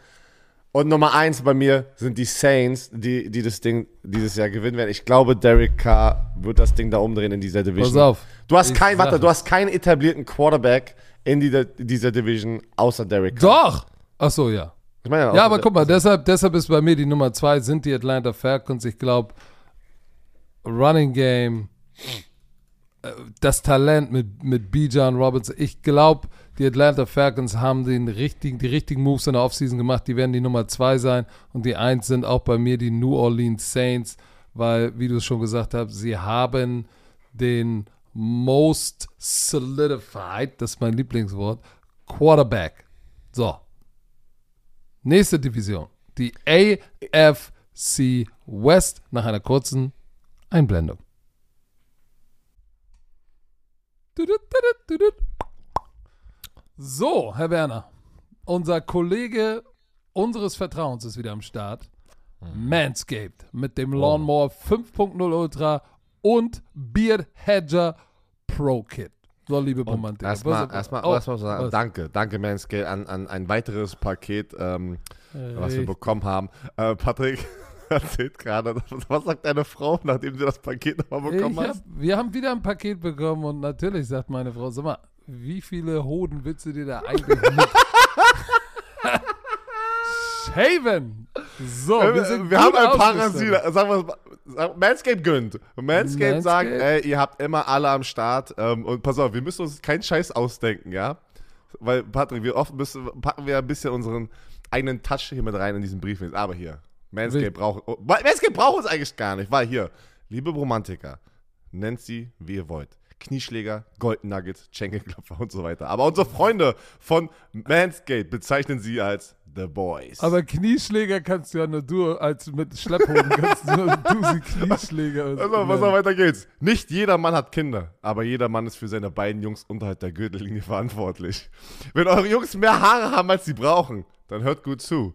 Und Nummer eins bei mir sind die Saints, die, die das Ding dieses Jahr gewinnen werden. Ich glaube, Derek Carr wird das Ding da umdrehen in dieser Division. Pass auf. Du hast kein, warte, du hast keinen etablierten Quarterback in dieser, dieser Division außer Derek Carr. Doch! Ach so, ja. Ich meine, ja, aber guck mal, deshalb, deshalb ist bei mir die Nummer zwei sind die Atlanta Falcons. Ich glaube, Running Game, äh, das Talent mit, mit Bijan Robertson. Ich glaube, die Atlanta Falcons haben den richtigen, die richtigen Moves in der Offseason gemacht. Die werden die Nummer zwei sein. Und die eins sind auch bei mir die New Orleans Saints, weil, wie du es schon gesagt hast, sie haben den most solidified, das ist mein Lieblingswort, Quarterback. So. Nächste Division. Die AFC AFC West nach einer kurzen Einblendung. So, Herr Werner, unser Kollege unseres Vertrauens ist wieder am Start. Mhm. Manscaped mit dem Lawnmower 5.0 Ultra und Beard Hedger Pro Kit. So, liebe Romantik. Erstmal, erstmal, oh, erstmal sagen, danke, danke Manscaped an, an ein weiteres Paket, ähm, was wir bekommen haben. Äh, Patrick *laughs* erzählt gerade, *laughs* was sagt deine Frau, nachdem sie das Paket nochmal bekommen hat? Wir haben wieder ein Paket bekommen und natürlich sagt meine Frau, sag mal, wie viele Hoden willst du dir da eigentlich mit? *laughs* Shaven! So, wir, sind wir haben ein Parasit. Sagen wir Manscape gönnt. Manscape, sagt, ey, ihr habt immer alle am Start. Ähm, und pass auf, wir müssen uns keinen Scheiß ausdenken, ja? Weil, Patrick, wir oft müssen, packen wir ein bisschen unseren eigenen Touch hier mit rein in diesen Brief. Aber hier, Manscape braucht, oh, Manscape braucht uns eigentlich gar nicht, weil hier, liebe Romantiker, nennt sie, wie ihr wollt. Knieschläger, Golden Nuggets, Schenkelklopfer und so weiter. Aber unsere Freunde von Manscape bezeichnen sie als The Boys. Aber Knieschläger kannst du ja nur du als mit Schlepphoden kannst du du sie Knieschläger. Also, was auch weiter geht's. Nicht jeder Mann hat Kinder, aber jeder Mann ist für seine beiden Jungs unterhalb der Gürtellinie verantwortlich. Wenn eure Jungs mehr Haare haben, als sie brauchen, dann hört gut zu.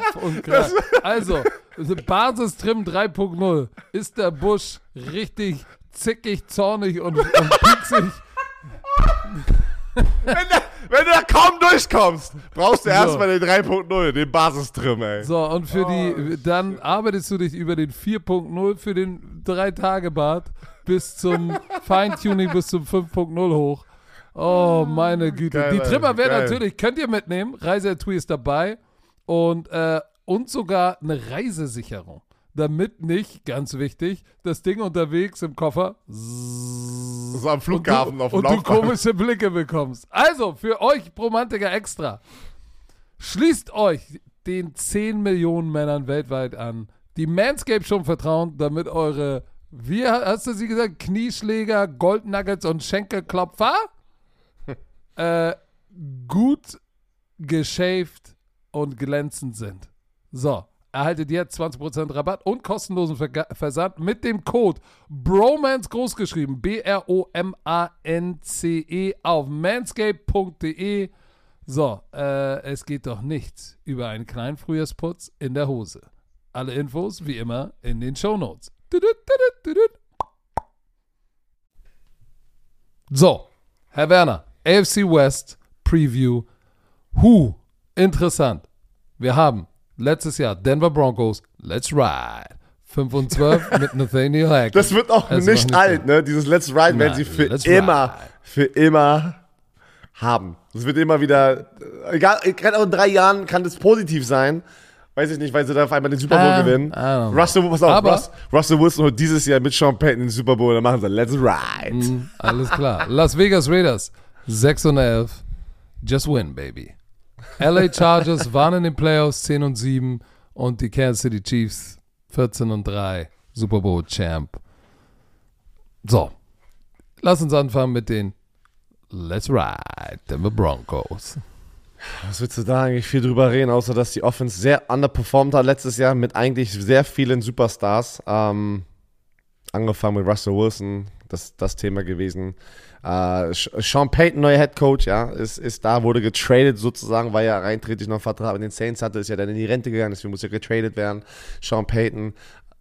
Kopf und Kraft. Also, Basistrim 3.0. Ist der Busch richtig zickig, zornig und, und pieksig? wenn, der, wenn, du da kaum durchkommst, brauchst du so. erstmal den 3.0, den Basistrim, ey. So, und für oh, die, dann arbeitest du dich über den 4.0 für den 3-Tage-Bad bis zum Feintuning bis zum 5.0 hoch. Oh, meine Güte. Geil, die Trimmer werden natürlich, könnt ihr mitnehmen. Reiseetui ist dabei. Und, äh, und sogar eine Reisesicherung. Damit nicht, ganz wichtig, das Ding unterwegs im Koffer. So am Flughafen und du, auf dem Und du komische Blicke bekommst. Also, für euch Romantiker extra. Schließt euch den 10 Millionen Männern weltweit an, die Manscape schon vertrauen, damit eure, wie hast du sie gesagt, Knieschläger, Goldnuggets und Schenkelklopfer *laughs* äh, gut geschäft und glänzend sind. So, erhaltet jetzt 20% Rabatt und kostenlosen Ver Versand mit dem Code BROMANCE großgeschrieben, B-R-O-M-A-N-C-E auf manscape.de. So, äh, es geht doch nichts über einen kleinen Frühjahrsputz in der Hose. Alle Infos wie immer in den Shownotes. So, Herr Werner, AFC West Preview. Who? Interessant. Wir haben letztes Jahr Denver Broncos, Let's Ride. 5 und 12 *laughs* mit Nathaniel Hackett. Das wird auch nicht, nicht alt, ne? Dieses Let's Ride werden sie für immer, ride. für immer haben. Das wird immer wieder, egal, gerade auch in drei Jahren kann das positiv sein. Weiß ich nicht, weil sie da auf einmal den Super Bowl um, gewinnen. Russell, pass auf, Russ, Russell Wilson holt dieses Jahr mit Sean Payton den Super Bowl, dann machen sie Let's Ride. Mm, alles klar. Las Vegas Raiders 6 und 11. Just win, baby. LA Chargers waren in den Playoffs 10 und 7 und die Kansas City Chiefs 14 und 3. Super Bowl Champ. So. Lass uns anfangen mit den Let's Ride Denver Broncos. Was willst du da eigentlich viel drüber reden, außer dass die Offense sehr underperformed hat letztes Jahr mit eigentlich sehr vielen Superstars. Ähm, angefangen mit Russell Wilson, das, das Thema gewesen. Äh, Sean Payton, neuer Head Coach, ja, ist, ist da, wurde getradet sozusagen, weil er reinträglich noch einen Vertrag mit den Saints hatte, ist ja dann in die Rente gegangen, deswegen muss er getradet werden. Sean Payton.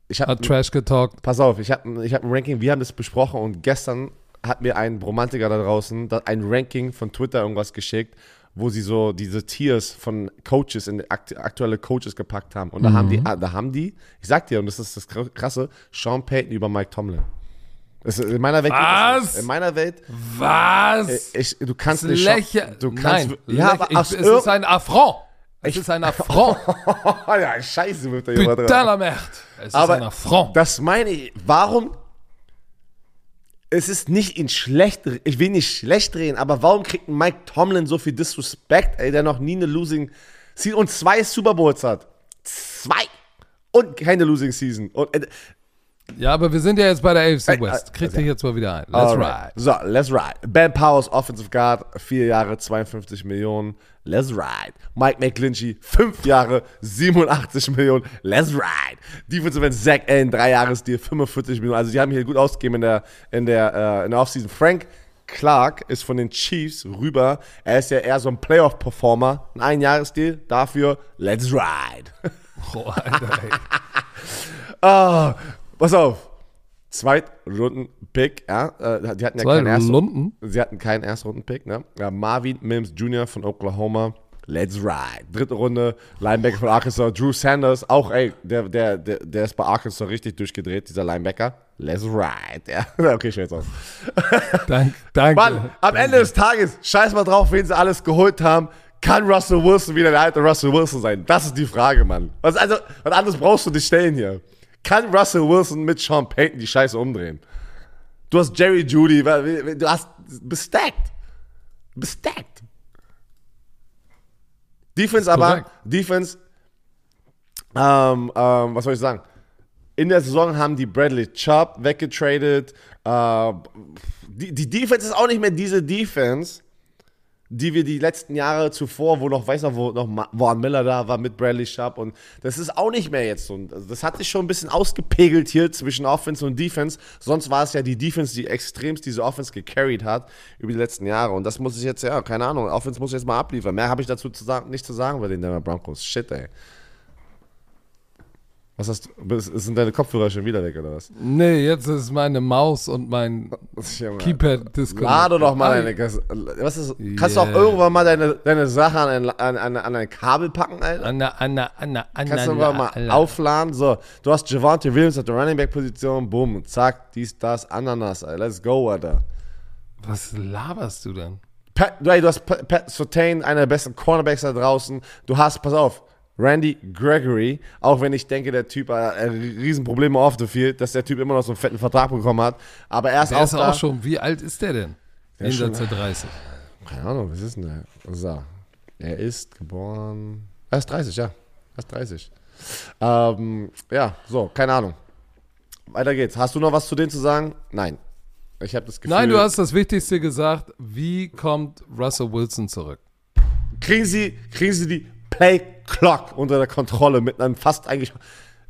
Ich hab, Hat Trash getalkt. Pass auf, ich habe ich hab ein Ranking, wir haben das besprochen und gestern hat mir ein Romantiker da draußen ein Ranking von Twitter irgendwas geschickt, wo sie so diese Tiers von Coaches in aktuelle Coaches gepackt haben. Und da mhm. haben die, mhm. da haben die, ich sag dir, und das ist das Krasse, Sean Payton über Mike Tomlin. Das in meiner Welt. Was? In meiner Welt. Was? Ich, du kannst nicht. Lächer du kannst, Nein, ja, aber ich, es ist ein Affront. Es ist ein *laughs* Affront. *laughs* ja, scheiße, wird da jemand Putain la merde. Es aber ist ein Affront. Das meine ich. Warum es ist nicht in schlecht, ich will nicht schlecht drehen, aber warum kriegt Mike Tomlin so viel Disrespect, ey, der noch nie eine Losing Season und zwei Super Bowls hat? Zwei! Und keine Losing Season. Und, äh, ja, aber wir sind ja jetzt bei der AFC West. Krieg dich jetzt mal wieder ein. Let's ride. So, let's ride. Ben Powers, Offensive Guard, vier Jahre, 52 Millionen. Let's ride. Mike McGlinchey, fünf Jahre, 87 Millionen. Let's ride. Defensive End Zach Allen, drei Jahresdeal, 45 Millionen. Also die haben hier gut ausgegeben in der, in der, äh, in der Offseason. Frank Clark ist von den Chiefs rüber. Er ist ja eher so ein Playoff-Performer. Ein Einjahresdeal. Dafür, let's ride. *laughs* Oh, Alter, ey. oh, *laughs* Pass auf. Zweitrunden-Pick, ja. Äh, die hatten ja keinen Erstrunden. Sie hatten keinen Erstrunden-Pick, ne? Ja, Marvin Mims Jr. von Oklahoma. Let's ride. Dritte Runde, Linebacker von Arkansas, Drew Sanders, auch, ey, der, der, der, der ist bei Arkansas richtig durchgedreht, dieser Linebacker. Let's ride. Ja, *laughs* okay, höre jetzt auf. Dank, danke. Mann, am danke. Ende des Tages, scheiß mal drauf, wen sie alles geholt haben. Kann Russell Wilson wieder der alte Russell Wilson sein? Das ist die Frage, Mann. Was, also, was anderes brauchst du nicht stellen hier. Kann Russell Wilson mit Sean Payton die Scheiße umdrehen? Du hast Jerry Judy, du hast bestackt. Bestackt. Defense aber, Defense, ähm, ähm, was soll ich sagen? In der Saison haben die Bradley Chubb weggetradet. Äh, die, die Defense ist auch nicht mehr diese Defense, die wir die letzten Jahre zuvor, wo noch, weiß noch, wo noch Warren Miller da war mit Bradley Sharp und das ist auch nicht mehr jetzt so. Also das hat sich schon ein bisschen ausgepegelt hier zwischen Offense und Defense. Sonst war es ja die Defense, die extremst diese Offense gecarried hat über die letzten Jahre und das muss ich jetzt, ja, keine Ahnung, Offense muss ich jetzt mal abliefern. Mehr habe ich dazu zu sagen, nicht zu sagen bei den Denver Broncos. Shit, ey. Was hast du? Sind deine Kopfhörer schon wieder weg oder was? Nee, jetzt ist meine Maus und mein *laughs* Keypad disconnected. Lade doch mal deine. Was ist, kannst yeah. du auch irgendwann mal deine, deine Sache an ein, an, an, an ein Kabel packen, Alter? An, an, an, an, kannst du irgendwann mal aufladen? So, du hast Javante Williams auf der Running Back Position, boom, zack, dies, das, Ananas, Alter. Let's go, Alter. Was laberst du denn? Pat, du hast Pat, Pat Sotain, einer der besten Cornerbacks da draußen. Du hast, pass auf, Randy Gregory, auch wenn ich denke, der Typ hat äh, Riesenprobleme auf the field, dass der Typ immer noch so einen fetten Vertrag bekommen hat. Aber er ist der auch, ist auch schon, wie alt ist der denn? Der Jenseits der 30. Keine Ahnung, was ist denn der? So. Er ist geboren. Er ist 30, ja. Er ist 30. Ähm, ja, so, keine Ahnung. Weiter geht's. Hast du noch was zu denen zu sagen? Nein. Ich habe das Gefühl. Nein, du hast das Wichtigste gesagt. Wie kommt Russell Wilson zurück? Kriegen sie, kriegen sie die Play Clock unter der Kontrolle mit einem fast eigentlich.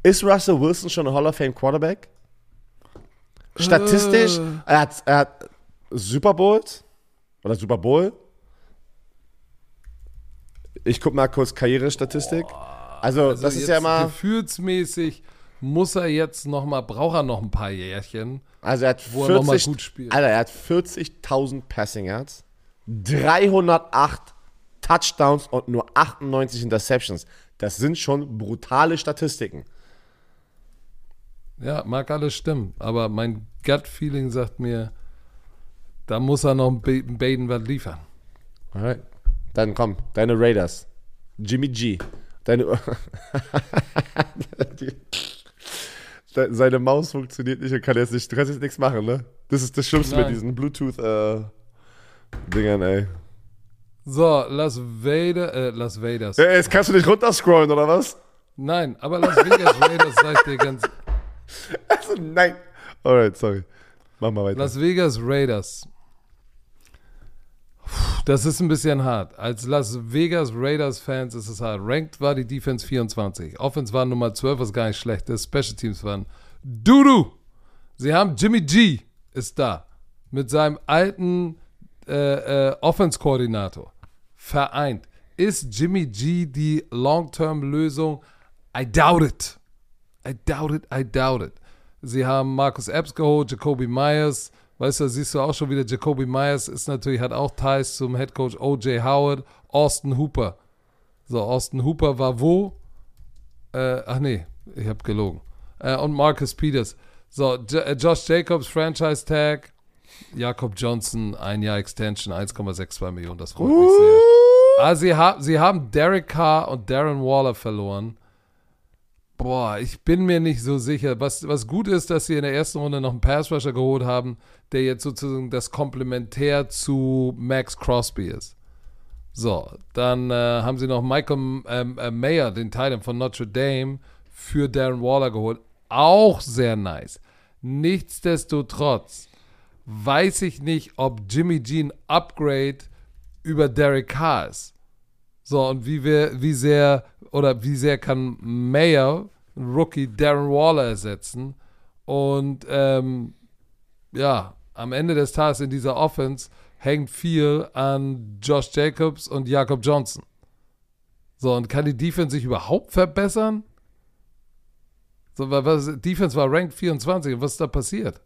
Ist Russell Wilson schon ein Hall of Fame Quarterback? Statistisch, uh. er, hat, er hat Super Bowls oder Super Bowl. Ich guck mal kurz Karrierestatistik. Also, also, das ist ja mal. Gefühlsmäßig muss er jetzt noch mal, braucht er noch ein paar Jährchen. Also, er hat 40, Alter, er hat 40.000 Passing Yards, 308 Touchdowns und nur 98 Interceptions. Das sind schon brutale Statistiken. Ja, mag alles stimmen, aber mein Gut-Feeling sagt mir, da muss er noch ein Baden was liefern. Alright. Dann komm, deine Raiders. Jimmy G. Deine. *laughs* Seine Maus funktioniert nicht und kann jetzt nicht, du kannst jetzt nichts machen, ne? Das ist das Schlimmste Nein. mit diesen Bluetooth-Dingern, äh, ey. So, Las Vegas, äh, Las Vegas. Ja, jetzt kannst du nicht runterscrollen, oder was? Nein, aber Las Vegas Raiders sagt dir ganz. Also, nein. Alright, sorry. Mach mal weiter. Las Vegas Raiders. Das ist ein bisschen hart. Als Las Vegas Raiders-Fans ist es hart. Ranked war die Defense 24. Offense war Nummer 12, was gar nicht schlecht ist. Special Teams waren Dudu. Sie haben Jimmy G. ist da. Mit seinem alten äh, äh, Offense-Koordinator. Vereint. Ist Jimmy G die Long-Term-Lösung? I doubt it. I doubt it, I doubt it. Sie haben Marcus Epps geholt, Jacoby Myers. Weißt du, siehst du auch schon wieder, Jacoby Myers ist natürlich, hat auch Ties zum Head Coach O.J. Howard, Austin Hooper. So, Austin Hooper war wo? Äh, ach nee, ich habe gelogen. Äh, und Marcus Peters. So, J äh, Josh Jacobs, Franchise Tag. Jakob Johnson, ein Jahr Extension, 1,62 Millionen, das freut mich sehr. Ah, sie, ha sie haben Derek Carr und Darren Waller verloren. Boah, ich bin mir nicht so sicher. Was, was gut ist, dass sie in der ersten Runde noch einen Pass-Rusher geholt haben, der jetzt sozusagen das Komplementär zu Max Crosby ist. So, dann äh, haben sie noch Michael ähm, äh, Mayer, den Teil von Notre Dame, für Darren Waller geholt. Auch sehr nice. Nichtsdestotrotz weiß ich nicht, ob Jimmy G ein Upgrade über Derek Carr ist. So, und wie, wir, wie sehr oder wie sehr kann Mayer, Rookie, Darren Waller ersetzen? Und ähm, ja, am Ende des Tages in dieser Offense hängt viel an Josh Jacobs und Jakob Johnson. So, und kann die Defense sich überhaupt verbessern? So, was, Defense war ranked 24. Was ist da passiert?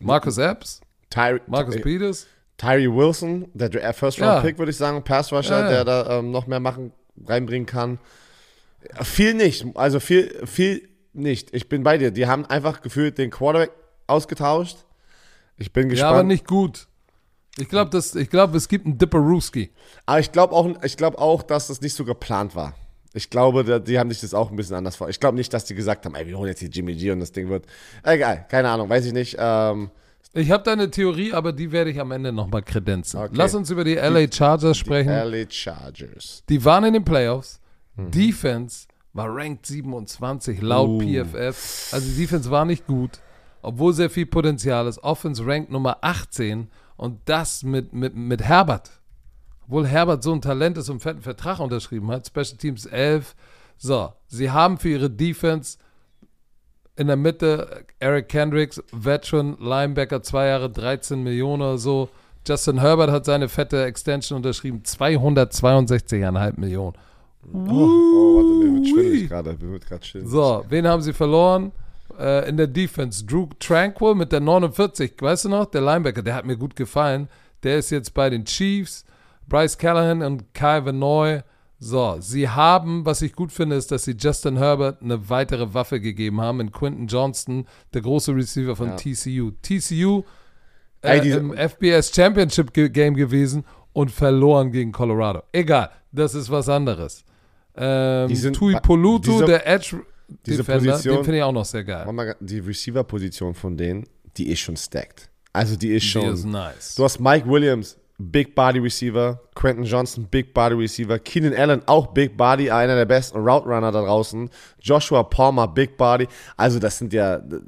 Marcus Epps? Ty Marcus Ty Peters? Tyree Wilson, der First-Round-Pick, Ja. würde ich sagen, Pass-Rusher, Ja, ja. der da ähm, noch mehr machen, reinbringen kann. Viel nicht, also viel, viel nicht. Ich bin bei dir. Die haben einfach gefühlt den Quarterback ausgetauscht. Ich bin Ja, gespannt. aber nicht gut. Ich glaube, glaub, es gibt einen Dipperuski. Aber ich glaube auch, ich glaube auch, dass das nicht so geplant war. Ich glaube, die haben sich das auch ein bisschen anders vor. Ich glaube nicht, dass die gesagt haben, ey, wir holen jetzt hier Jimmy G und das Ding wird. Egal, keine Ahnung, weiß ich nicht. Ähm, Ich habe da eine Theorie, aber die werde ich am Ende nochmal kredenzen. Okay. Lass uns über die LA Chargers sprechen. LA Chargers. Die waren in den Playoffs. Mhm. Defense war ranked 27 laut Uh. PFF. Also die Defense war nicht gut, obwohl sehr viel Potenzial ist. Offense ranked Nummer 18 und das mit, mit, mit Herbert. Obwohl Herbert so ein Talent ist und einen fetten Vertrag unterschrieben hat. Special Teams 11. So, sie haben für ihre Defense in der Mitte Eric Kendricks, Veteran, Linebacker, zwei Jahre, 13 Millionen oder so. Justin Herbert hat seine fette Extension unterschrieben, 262,5 Millionen. Oh, oh warte, mir wird schwindelig gerade. Mir wird gerade schwindelig. So, wen haben sie verloren? Äh, in der Defense. Drew Tranquil mit der 49, weißt du noch? Der Linebacker, der hat mir gut gefallen. Der ist jetzt bei den Chiefs. Bryce Callahan und Kai Vanoy. So, sie haben, was ich gut finde, ist, dass sie Justin Herbert eine weitere Waffe gegeben haben in Quinton Johnston, der große Receiver von Ja. TCU. TCU Ey, äh, diese- im FBS Championship Game gewesen und verloren gegen Colorado. Egal, das ist was anderes. Ähm, Die sind- Tui Polutu, diese- der Edge diese Defender, Position- den finde ich auch noch sehr geil. Mal, die Receiver-Position von denen, die ist schon stacked. Also die ist Die schon. ist nice. Du hast Mike Williams, Big Body Receiver, Quentin Johnson, Big Body Receiver, Keenan Allen, auch Big Body, einer der besten Route Runner da draußen, Joshua Palmer, Big Body. Also das sind ja äh,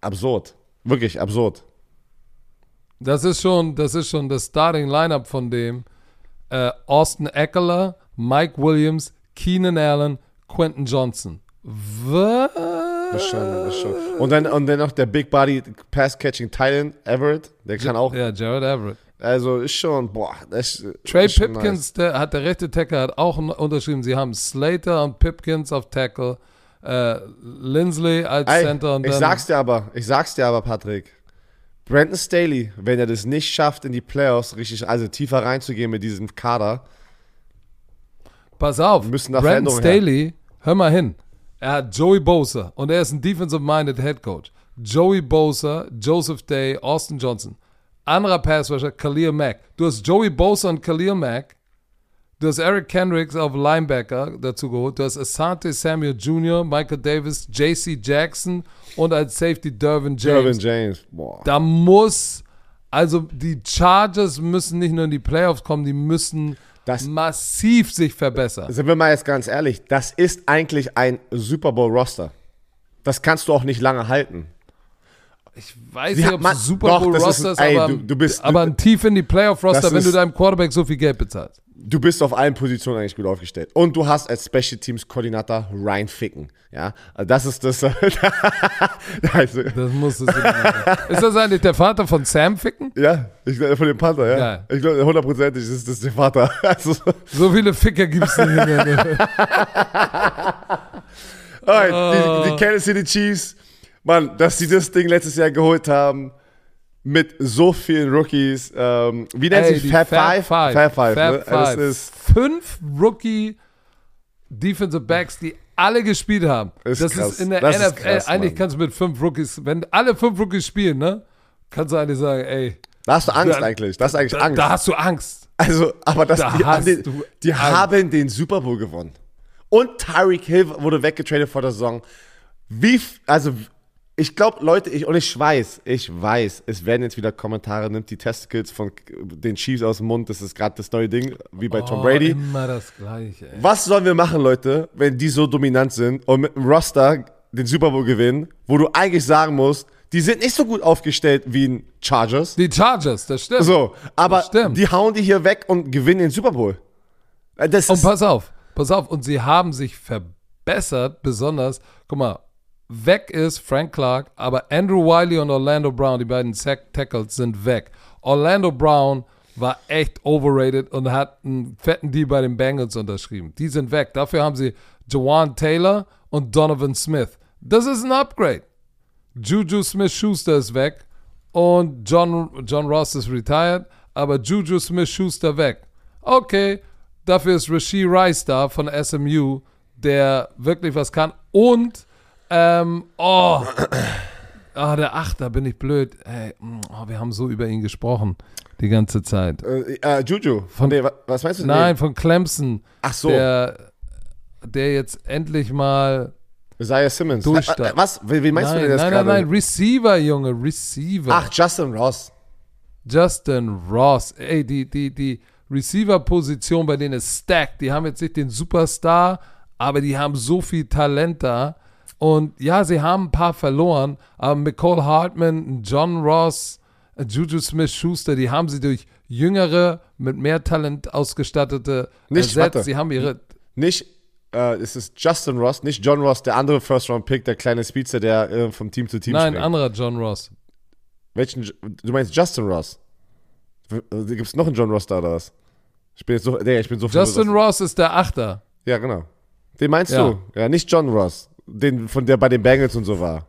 absurd. Wirklich absurd. Das ist schon, das ist schon das Starting Lineup von dem. Äh, Austin Eckler, Mike Williams, Keenan Allen, Quentin Johnson. Was? Das schon, das schon. Und dann, und dann noch der Big Body Pass-Catching Titan, Everett, der kann auch, Ja, Jared Everett. Also ist schon, boah, das ist, Trey ist Pipkins, der hat der rechte Tackle, hat auch unterschrieben. Sie haben Slater und Pipkins auf Tackle, äh, Lindsley als Ey, Center und ich dann sag's dir aber, ich sag's dir aber, Patrick. Brandon Staley, wenn er das nicht schafft, in die Playoffs richtig, also tiefer reinzugehen mit diesem Kader, Pass auf, müssen da Brandon Veränderungen her. Staley, hör mal hin. Er hat Joey Bosa und er ist ein defensive-minded Head Coach. Joey Bosa, Joseph Day, Austin Johnson. Anderer Passrusher, Khalil Mack. Du hast Joey Bosa und Khalil Mack. Du hast Eric Kendricks auf Linebacker dazu geholt. Du hast Asante Samuel Jr., Michael Davis, JC Jackson und als Safety Dervin James. Dervin James, boah. Da muss, also die Chargers müssen nicht nur in die Playoffs kommen, die müssen Das- massiv sich verbessern. Sind wir mal jetzt ganz ehrlich, das ist eigentlich ein Super Bowl Roster. Das kannst du auch nicht lange halten. Ich weiß Sie nicht, ob es Super doch, Bowl das ist Roster ein- ist, ey, aber, du- du bist- aber ein tief in die Playoff Roster, Das wenn du deinem Quarterback so viel Geld bezahlst. du bist auf allen Positionen eigentlich gut aufgestellt. Und du hast als Special Teams Koordinator Ryan Ficken. Ja, also das ist das. *laughs* also, Das muss es sein. Ist das eigentlich der Vater von Sam Ficken? ja, ich von dem Panther, ja. Geil. Ich glaube, hundertprozentig ist das der Vater. *laughs* Also, So viele Ficker gibt es nicht. in der- *laughs* alright, Oh. die, die Kansas City Chiefs, Mann, dass sie das Ding letztes Jahr geholt haben. Mit so vielen Rookies. Ähm, wie nennt Ey, sich die Fab Five? Five. Fab Five. Fab ne? Das Five. ist, Fünf Rookie Defensive Backs, die alle gespielt haben. Ist das krass. ist in der Das NFL. krass, eigentlich kannst du mit fünf Rookies, wenn alle fünf Rookies spielen, ne? Kannst du eigentlich sagen, ey, da hast du Angst Da- eigentlich. Das ist eigentlich da, Angst. da hast du Angst. Also, aber das, Da die, die Angst. haben den Super Bowl gewonnen. Und Tyreek Hill wurde weggetradet vor der Saison. Wie, also, ich glaube, Leute, ich, und ich weiß, ich weiß, es werden jetzt wieder Kommentare, nimmt die Testicles von den Chiefs aus dem Mund, das ist gerade das neue Ding, wie bei Tom Oh, Brady. Immer das Gleiche, ey. Was sollen wir machen, Leute, wenn die so dominant sind und mit dem Roster den Super Bowl gewinnen, wo du eigentlich sagen musst, die sind nicht so gut aufgestellt wie ein Chargers. Die Chargers, das stimmt. So, aber stimmt. die hauen die hier weg und gewinnen den Super Bowl. Das Und pass auf, pass auf. Und sie haben sich verbessert, besonders, guck mal, weg ist Frank Clark, aber Andrew Wiley und Orlando Brown, die beiden Sack Tackles, sind weg. Orlando Brown war echt overrated und hat einen fetten Deal bei den Bengals unterschrieben. Die sind weg. Dafür haben sie Jawan Taylor und Donovan Smith. Das ist ein Upgrade. Juju Smith-Schuster ist weg und John, John Ross ist retired, aber Juju Smith-Schuster weg. Okay, dafür ist Rasheed Rice da von SMU, der wirklich was kann. Und, ähm, oh, ah, der Achter, bin ich blöd. Ey, oh, wir haben so über ihn gesprochen die ganze Zeit. äh, äh, Juju. Von- nee, wa- was meinst du? Nein, Nee. von Clemson, Ach so, der, der jetzt endlich mal. Isaiah Simmons. Durchstarten. Äh, äh, Was? Wie, meinst nein, du denn das nein, nein, gerade? nein, Receiver, Junge, Receiver. Ach, Justin Ross. Justin Ross, ey, die, die, die Receiver-Position bei denen ist stacked. Die haben jetzt nicht den Superstar, aber die haben so viel Talent da. Und ja, sie haben ein paar verloren, aber Nicole Hartman, John Ross, äh, Juju Smith-Schuster, die haben sie durch jüngere, mit mehr Talent ausgestattete Nicht, ersetzt. warte. Sie haben ihre. Nicht, äh, es ist Justin Ross, nicht John Ross, der andere First-Round-Pick, der kleine Speedster, der äh, vom Team zu Team Nein, springt. anderer John Ross. Welchen, du meinst Justin Ross? Gibt es noch einen John Ross da oder was? Ich bin jetzt so, nee, ich bin so Justin verwirrt. Ross ist der Achter. Ja, genau. Den meinst Ja. du? Ja, nicht John Ross. Den, von der bei den Bengals und so war.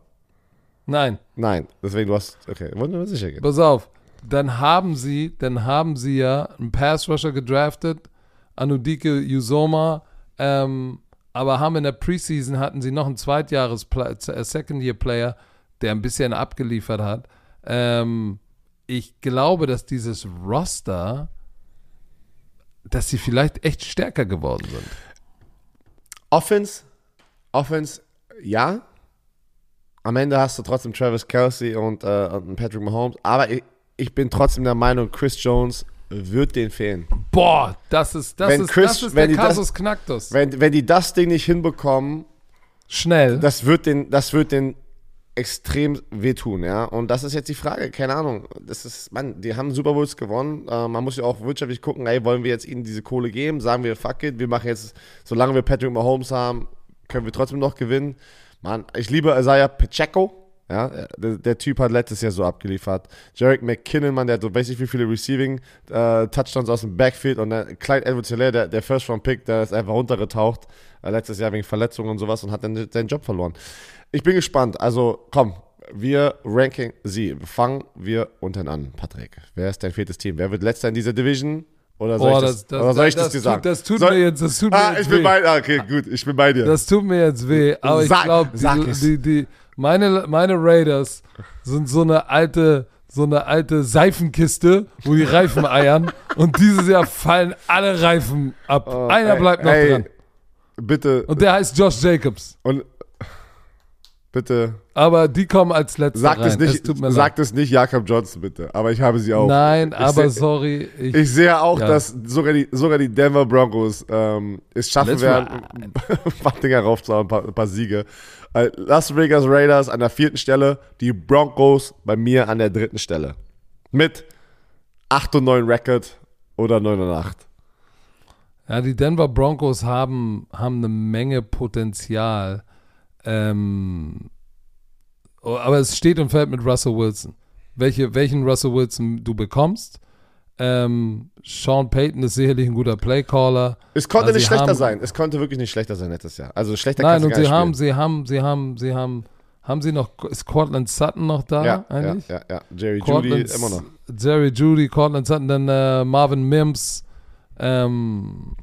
Nein, Nein, deswegen du hast, okay, wollen wir sicher gehen. Pass auf, dann haben sie, dann haben sie ja einen Pass-Rusher gedraftet, Anudike Usoma, ähm, aber haben in der Preseason hatten sie noch einen Zweitjahres äh, Second-Year-Player, der ein bisschen abgeliefert hat. Ähm, ich glaube, dass dieses Roster, dass sie vielleicht echt stärker geworden sind. Offense, Offense, ja. Am Ende hast du trotzdem Travis Kelsey und, äh, und Patrick Mahomes, aber ich, ich bin trotzdem der Meinung, Chris Jones wird den fehlen. Boah, das ist, das Wenn ist, Chris- das ist wenn der die das- Kasus Knacktus. Wenn, wenn die das Ding nicht hinbekommen, Schnell. das wird den, das wird den extrem wehtun, ja. Und das ist jetzt die Frage, keine Ahnung. Das ist, man, die haben Super Bowls gewonnen. Äh, man muss ja auch wirtschaftlich gucken, ey, wollen wir jetzt ihnen diese Kohle geben? Sagen wir, fuck it, wir machen jetzt, solange wir Patrick Mahomes haben, können wir trotzdem noch gewinnen. Mann, ich liebe Isaiah Pacheco. Ja, der, der Typ hat letztes Jahr so abgeliefert. Jarek McKinnon, Mann, der hat so weiß ich wie viele Receiving äh, Touchdowns aus dem Backfield und der Clyde Edwards der, der First Round Pick, der ist einfach runtergetaucht äh, letztes Jahr wegen Verletzungen und sowas und hat dann seinen Job verloren. Ich bin gespannt. Also komm, wir ranking sie. Fangen wir unten an, Patrick. Wer ist dein viertes Team? Wer wird letzter in dieser Division? Oder soll Boah, ich das, das- das- oder soll ich das, dir tut- sagen? das tut soll, mir jetzt- das tut mir ah, jetzt ich bin weh. bei, ah, okay, gut, ich bin bei dir. Das tut mir jetzt weh, aber Sag- ich glaube, die, die, die, meine, meine Raiders sind so eine alte, so eine alte Seifenkiste, wo die Reifen *laughs* eiern und dieses Jahr fallen alle Reifen ab. Einer Ey, bleibt noch Oh, ey, dran. Bitte. Und der heißt Josh Jacobs. Und Bitte. Aber die kommen als letzter Sagt rein. es nicht, es sagt es nicht Jakob Johnson, bitte. Aber ich habe sie auch. Nein, ich aber seh, sorry. Ich, Ich sehe auch, Ja. dass sogar die, sogar die Denver Broncos ähm, es schaffen Let's werden, *laughs* ein paar Dinger raufzuhauen, ein paar, ein paar Siege. Äh, Las Vegas Raiders an der vierten Stelle, die Broncos bei mir an der dritten Stelle. Mit 8 und 9 Record oder 9 und 8. ja, die Denver Broncos haben, haben eine Menge Potenzial. Ähm, oh, aber es steht und fällt mit Russell Wilson. Welche, welchen Russell Wilson du bekommst. Ähm, Sean Payton ist sicherlich ein guter Playcaller. Es konnte Also nicht schlechter haben- sein. Es konnte wirklich nicht schlechter sein letztes Jahr. Also schlechter Nein, und sie haben, sie haben, sie haben, sie haben, haben sie noch, ist Cortland Sutton noch da ja, eigentlich? ja, ja, ja. Jerry Judy Cortland, immer noch. Jerry Judy, Cortland Sutton, dann äh, Marvin Mims, ähm,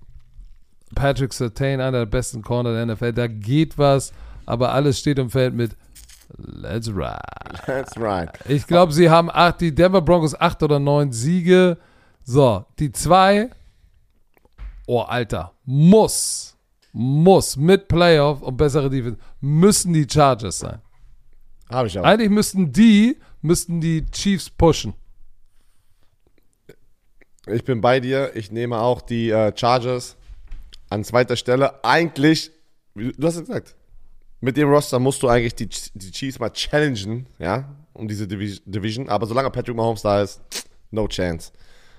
Patrick Sertain, einer der besten Corner der NFL. Da geht was, aber alles steht und fällt mit Let's ride. That's right. Ich glaube, sie haben acht, die Denver Broncos acht oder neun Siege. So, die zwei, oh Alter, muss, muss mit Playoff und bessere Defense, müssen die Chargers sein. Habe ich auch. Eigentlich müssten die, müssten die Chiefs pushen. Ich bin bei dir. Ich nehme auch die äh, Chargers an zweiter Stelle. Eigentlich, du hast es gesagt, mit dem Roster musst du eigentlich die, die Chiefs mal challengen, ja, um diese Divi- Division. Aber solange Patrick Mahomes da ist, no chance.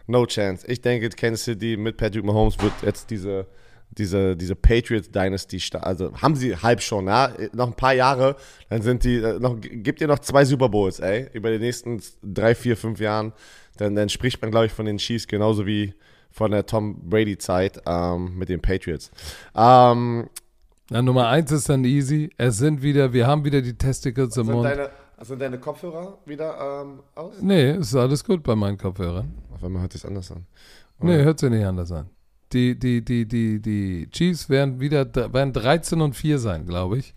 No chance. Ich denke, Kansas City mit Patrick Mahomes wird jetzt diese, diese, diese Patriots Dynasty, also haben sie halb schon, ja, noch ein paar Jahre, dann sind die, äh, noch, gibt ihr noch zwei Super Bowls, ey, über die nächsten drei, vier, fünf Jahren, dann, dann spricht man, glaube ich, von den Chiefs genauso wie von der Tom Brady Zeit ähm, mit den Patriots. Ähm, Na, Nummer eins ist dann easy. Es sind wieder, wir haben wieder die Testicles im sind, Mund. deine, sind deine Kopfhörer wieder ähm, aus? Nee, ist alles gut bei meinen Kopfhörern. Auf einmal hört sich anders an. Nee, hört sich nicht anders an. Die, die, die, die, die Chiefs werden wieder werden 13 und 4 sein, glaube ich.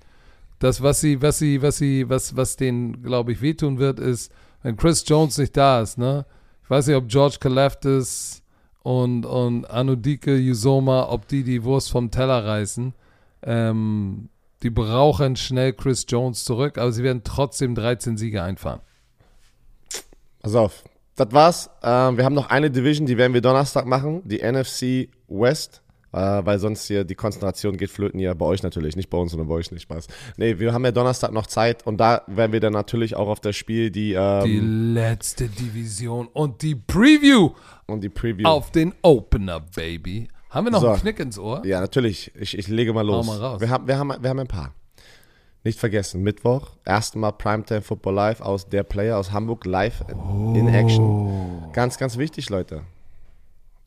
Das, was sie, was sie, was sie, was, was denen, glaube ich, wehtun wird, ist, wenn Chris Jones nicht da ist, ne? Ich weiß nicht, ob George Kalafdis und, und Anudike Yusoma, ob die die Wurst vom Teller reißen. Ähm, die brauchen schnell Chris Jones zurück, aber sie werden trotzdem 13 Siege einfahren. Pass auf. Das war's. Ähm, wir haben noch eine Division, die werden wir Donnerstag machen, die NFC West. Äh, weil sonst hier die Konzentration geht flöten ja bei euch natürlich, nicht bei uns, sondern bei euch nicht Spaß. Nee, wir haben ja Donnerstag noch Zeit und da werden wir dann natürlich auch auf das Spiel die, ähm, Die letzte Division und die Preview und die Preview. auf den Opener, Baby. Haben wir noch So. einen Knick ins Ohr? Ja, natürlich. Ich, ich lege mal los. Hau mal raus. Wir, haben, wir, haben, wir haben ein paar. Nicht vergessen, Mittwoch, erste Mal Primetime Football Live aus der Player aus Hamburg live in Action. Ganz, ganz wichtig, Leute.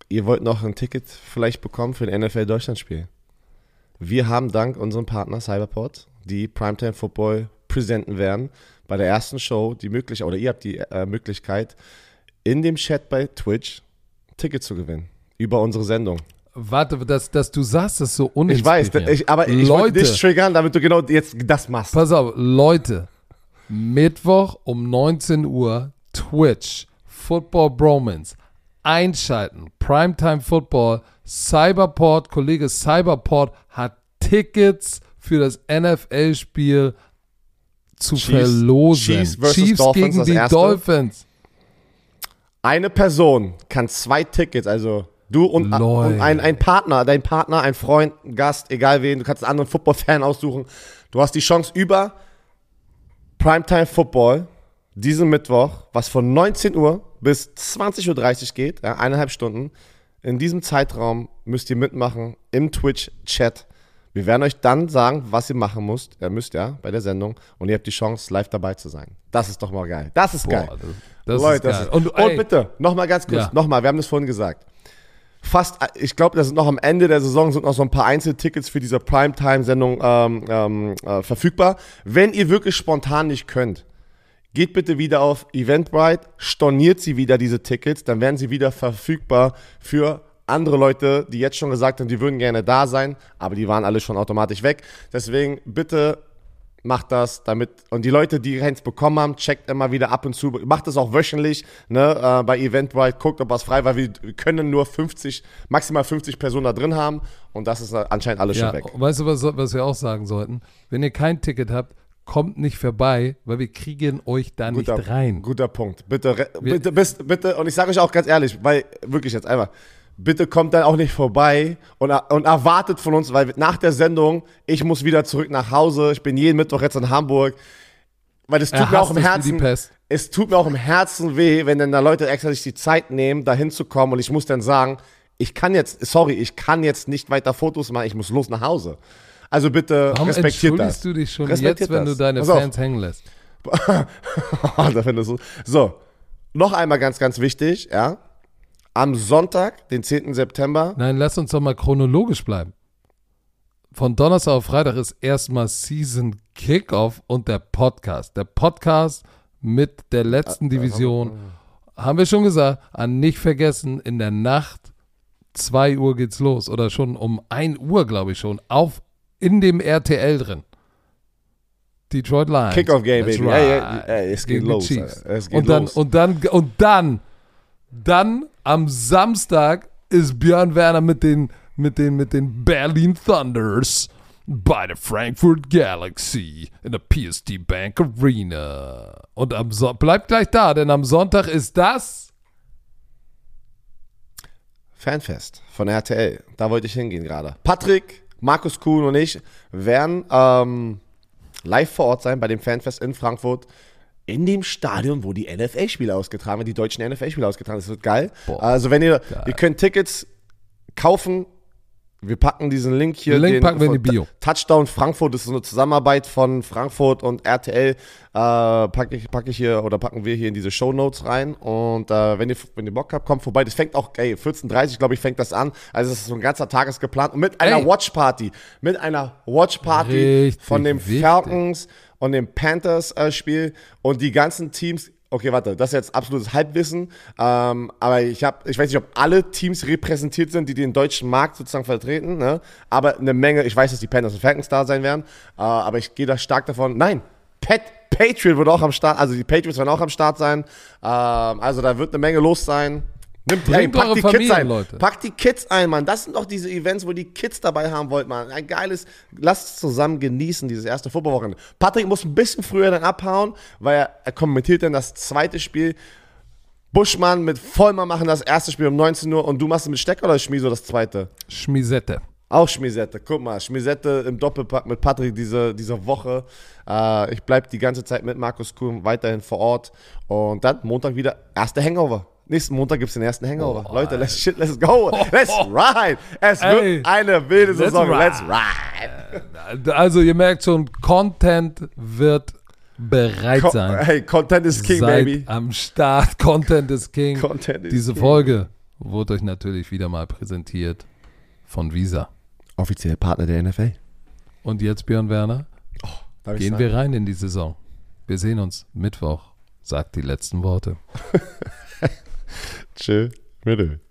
Ihr wollt noch ein Ticket vielleicht bekommen für ein NFL Deutschland-Spiel. Wir haben dank unserem Partner Cyberport, die Primetime Football präsenten werden, bei der ersten Show die Möglichkeit, oder ihr habt die äh, Möglichkeit, in dem Chat bei Twitch Ticket zu gewinnen. Über unsere Sendung. Warte, dass, dass du sagst, das ist so Ich weiß, uninspirierend. ich, aber ich Leute, dich triggern, damit du genau jetzt das machst. pass auf, Leute, Mittwoch um 19 Uhr, Twitch, Football Bromance, einschalten, Primetime Football, Cyberport, Kollege Cyberport hat Tickets für das NFL-Spiel zu Chiefs- verlosen. Chiefs versus Dolphins, gegen die. Dolphins. Eine Person kann zwei Tickets, also du und, und ein, ein Partner, dein Partner, ein Freund, ein Gast, egal wen, du kannst einen anderen Football-Fan aussuchen. Du hast die Chance über Primetime Football diesen Mittwoch, was von 19 Uhr bis 20.30 Uhr geht, ja, eineinhalb Stunden. In diesem Zeitraum müsst ihr mitmachen im Twitch-Chat. Wir werden euch dann sagen, was ihr machen müsst. Ihr müsst ja bei der Sendung und ihr habt die Chance, live dabei zu sein. Das ist doch mal geil. Das ist geil. Boah, das, das Leute, ist geil. ist, und, und, ey, bitte, nochmal ganz kurz, Ja. nochmal, wir haben das vorhin gesagt. Fast, ich glaube, das sind noch am Ende der Saison sind noch so ein paar Einzeltickets für diese Primetime-Sendung ähm, ähm, äh, verfügbar. Wenn ihr wirklich spontan nicht könnt, geht bitte wieder auf Eventbrite, storniert sie wieder diese Tickets, dann werden sie wieder verfügbar für andere Leute, die jetzt schon gesagt haben, die würden gerne da sein, aber die waren alle schon automatisch weg. Deswegen bitte macht das, damit und die Leute, die Hands bekommen haben, checkt immer wieder ab und zu, macht das auch wöchentlich, ne, äh, bei Eventbrite, guckt, ob was frei war. Wir können nur 50, maximal 50 Personen da drin haben und das ist anscheinend alles ja, schon weg. weißt du, was, was wir auch sagen sollten? Wenn ihr kein Ticket habt, kommt nicht vorbei, weil wir kriegen euch da Guter, nicht rein. Guter Punkt. Bitte, re- bitte, bist, bitte, und ich sage euch auch ganz ehrlich, weil wirklich jetzt einfach, bitte kommt dann auch nicht vorbei und, und erwartet von uns, weil nach der Sendung, ich muss wieder zurück nach Hause, ich bin jeden Mittwoch jetzt in Hamburg, weil es tut Er mir auch im Herzen, es tut mir auch im Herzen weh, wenn dann da Leute extra sich die Zeit nehmen, da hinzukommen und ich muss dann sagen, ich kann jetzt, sorry, ich kann jetzt nicht weiter Fotos machen, ich muss los nach Hause. Also bitte Warum respektiert entschuldigst das. du dich schon Respektiert jetzt, wenn das. du deine Pass auf. Fans hängen lässt? *laughs* du. So, noch einmal ganz, ganz wichtig, ja. Am Sonntag, den 10. September, Nein, lass uns doch mal chronologisch bleiben. Von Donnerstag auf Freitag ist erstmal Season Kickoff und der Podcast. Der Podcast mit der letzten Division. Haben wir schon gesagt, an nicht vergessen, in der Nacht 2 Uhr geht's los. Oder schon um 1 Uhr, glaube ich schon, auf in dem RTL drin. Detroit Lions. Kickoff Game, That's baby. right. Ey, ey, ey, es geht Gegen los. Es geht und dann, los. Und dann, und dann, dann am Samstag ist Björn Werner mit den, mit den, mit den Berlin Thunders bei der Frankfurt Galaxy in der PSD Bank Arena. Und am Son bleibt gleich da, denn am Sonntag ist das Fanfest von RTL. Da wollte ich hingehen gerade. Patrick, Markus Kuhn und ich werden ähm, live vor Ort sein bei dem Fanfest in Frankfurt. In dem Stadion, wo die NFL-Spiele ausgetragen werden, die deutschen NFL-Spiele ausgetragen werden. Das wird geil. Boah, also, wenn ihr, ihr könnt Tickets kaufen. Wir packen diesen Link hier. Den Link packen wir in die Bio. Touchdown Frankfurt, das ist eine Zusammenarbeit von Frankfurt und RTL. Äh, packe ich, pack ich hier oder packen wir hier in diese Show Notes rein. Und äh, wenn, ihr, wenn ihr Bock habt, kommt vorbei. Das fängt auch, ey, 14.30 glaube ich, fängt das an. Also es ist so ein ganzer Tag ist geplant. Und mit einer Ey. Watch Party. Mit einer Watch Party Richtig von dem wichtig. Falcons und dem Panthers äh. Und die ganzen Teams. Okay, warte, das ist jetzt absolutes Halbwissen. Ähm, aber ich habe, ich weiß nicht, ob alle Teams repräsentiert sind, die den deutschen Markt sozusagen vertreten. Ne? Aber eine Menge, ich weiß, dass die Panthers und Falcons da sein werden. Äh, aber ich gehe da stark davon. Nein, Pat, Patriot wird auch am Start, also die Patriots werden auch am Start sein. Ähm, also da wird eine Menge los sein. Nimmt, Bringt ey, pack die Kids Familien, ein. Leute. Pack die Kids ein, Mann. Das sind doch diese Events, wo die Kids dabei haben wollt, Mann. Ein geiles, lasst es zusammen genießen, dieses erste Footballwochenende. Patrick muss ein bisschen früher dann abhauen, weil er, er kommentiert dann das zweite Spiel. Buschmann mit Vollmer machen das erste Spiel um 19 Uhr und du machst mit Stecker oder Schmieso das zweite? Schmisette. Auch Schmisette. Guck mal, Schmisette im Doppelpack mit Patrick diese, diese Woche. Äh, ich bleib die ganze Zeit mit Markus Kuhn weiterhin vor Ort. Und dann Montag wieder erste Hangover. Nächsten Montag gibt's den ersten Hangover. Oh, Leute, let's shit, let's go. Let's *laughs* ride. Es Ey, wird eine wilde let's Saison. ride. Let's ride. Also ihr merkt schon, Content wird bereit Co sein. hey, Content is King, Seid baby. am Start. *laughs* Content is King. Content is Diese King. Folge wurde euch natürlich wieder mal präsentiert von Visa. Offizielle Partner der NFL. Und jetzt, Björn Werner, ich gehen wir rein in die Saison. Wir sehen uns Mittwoch. Sagt die letzten Worte. *laughs* Tschö. Bitte.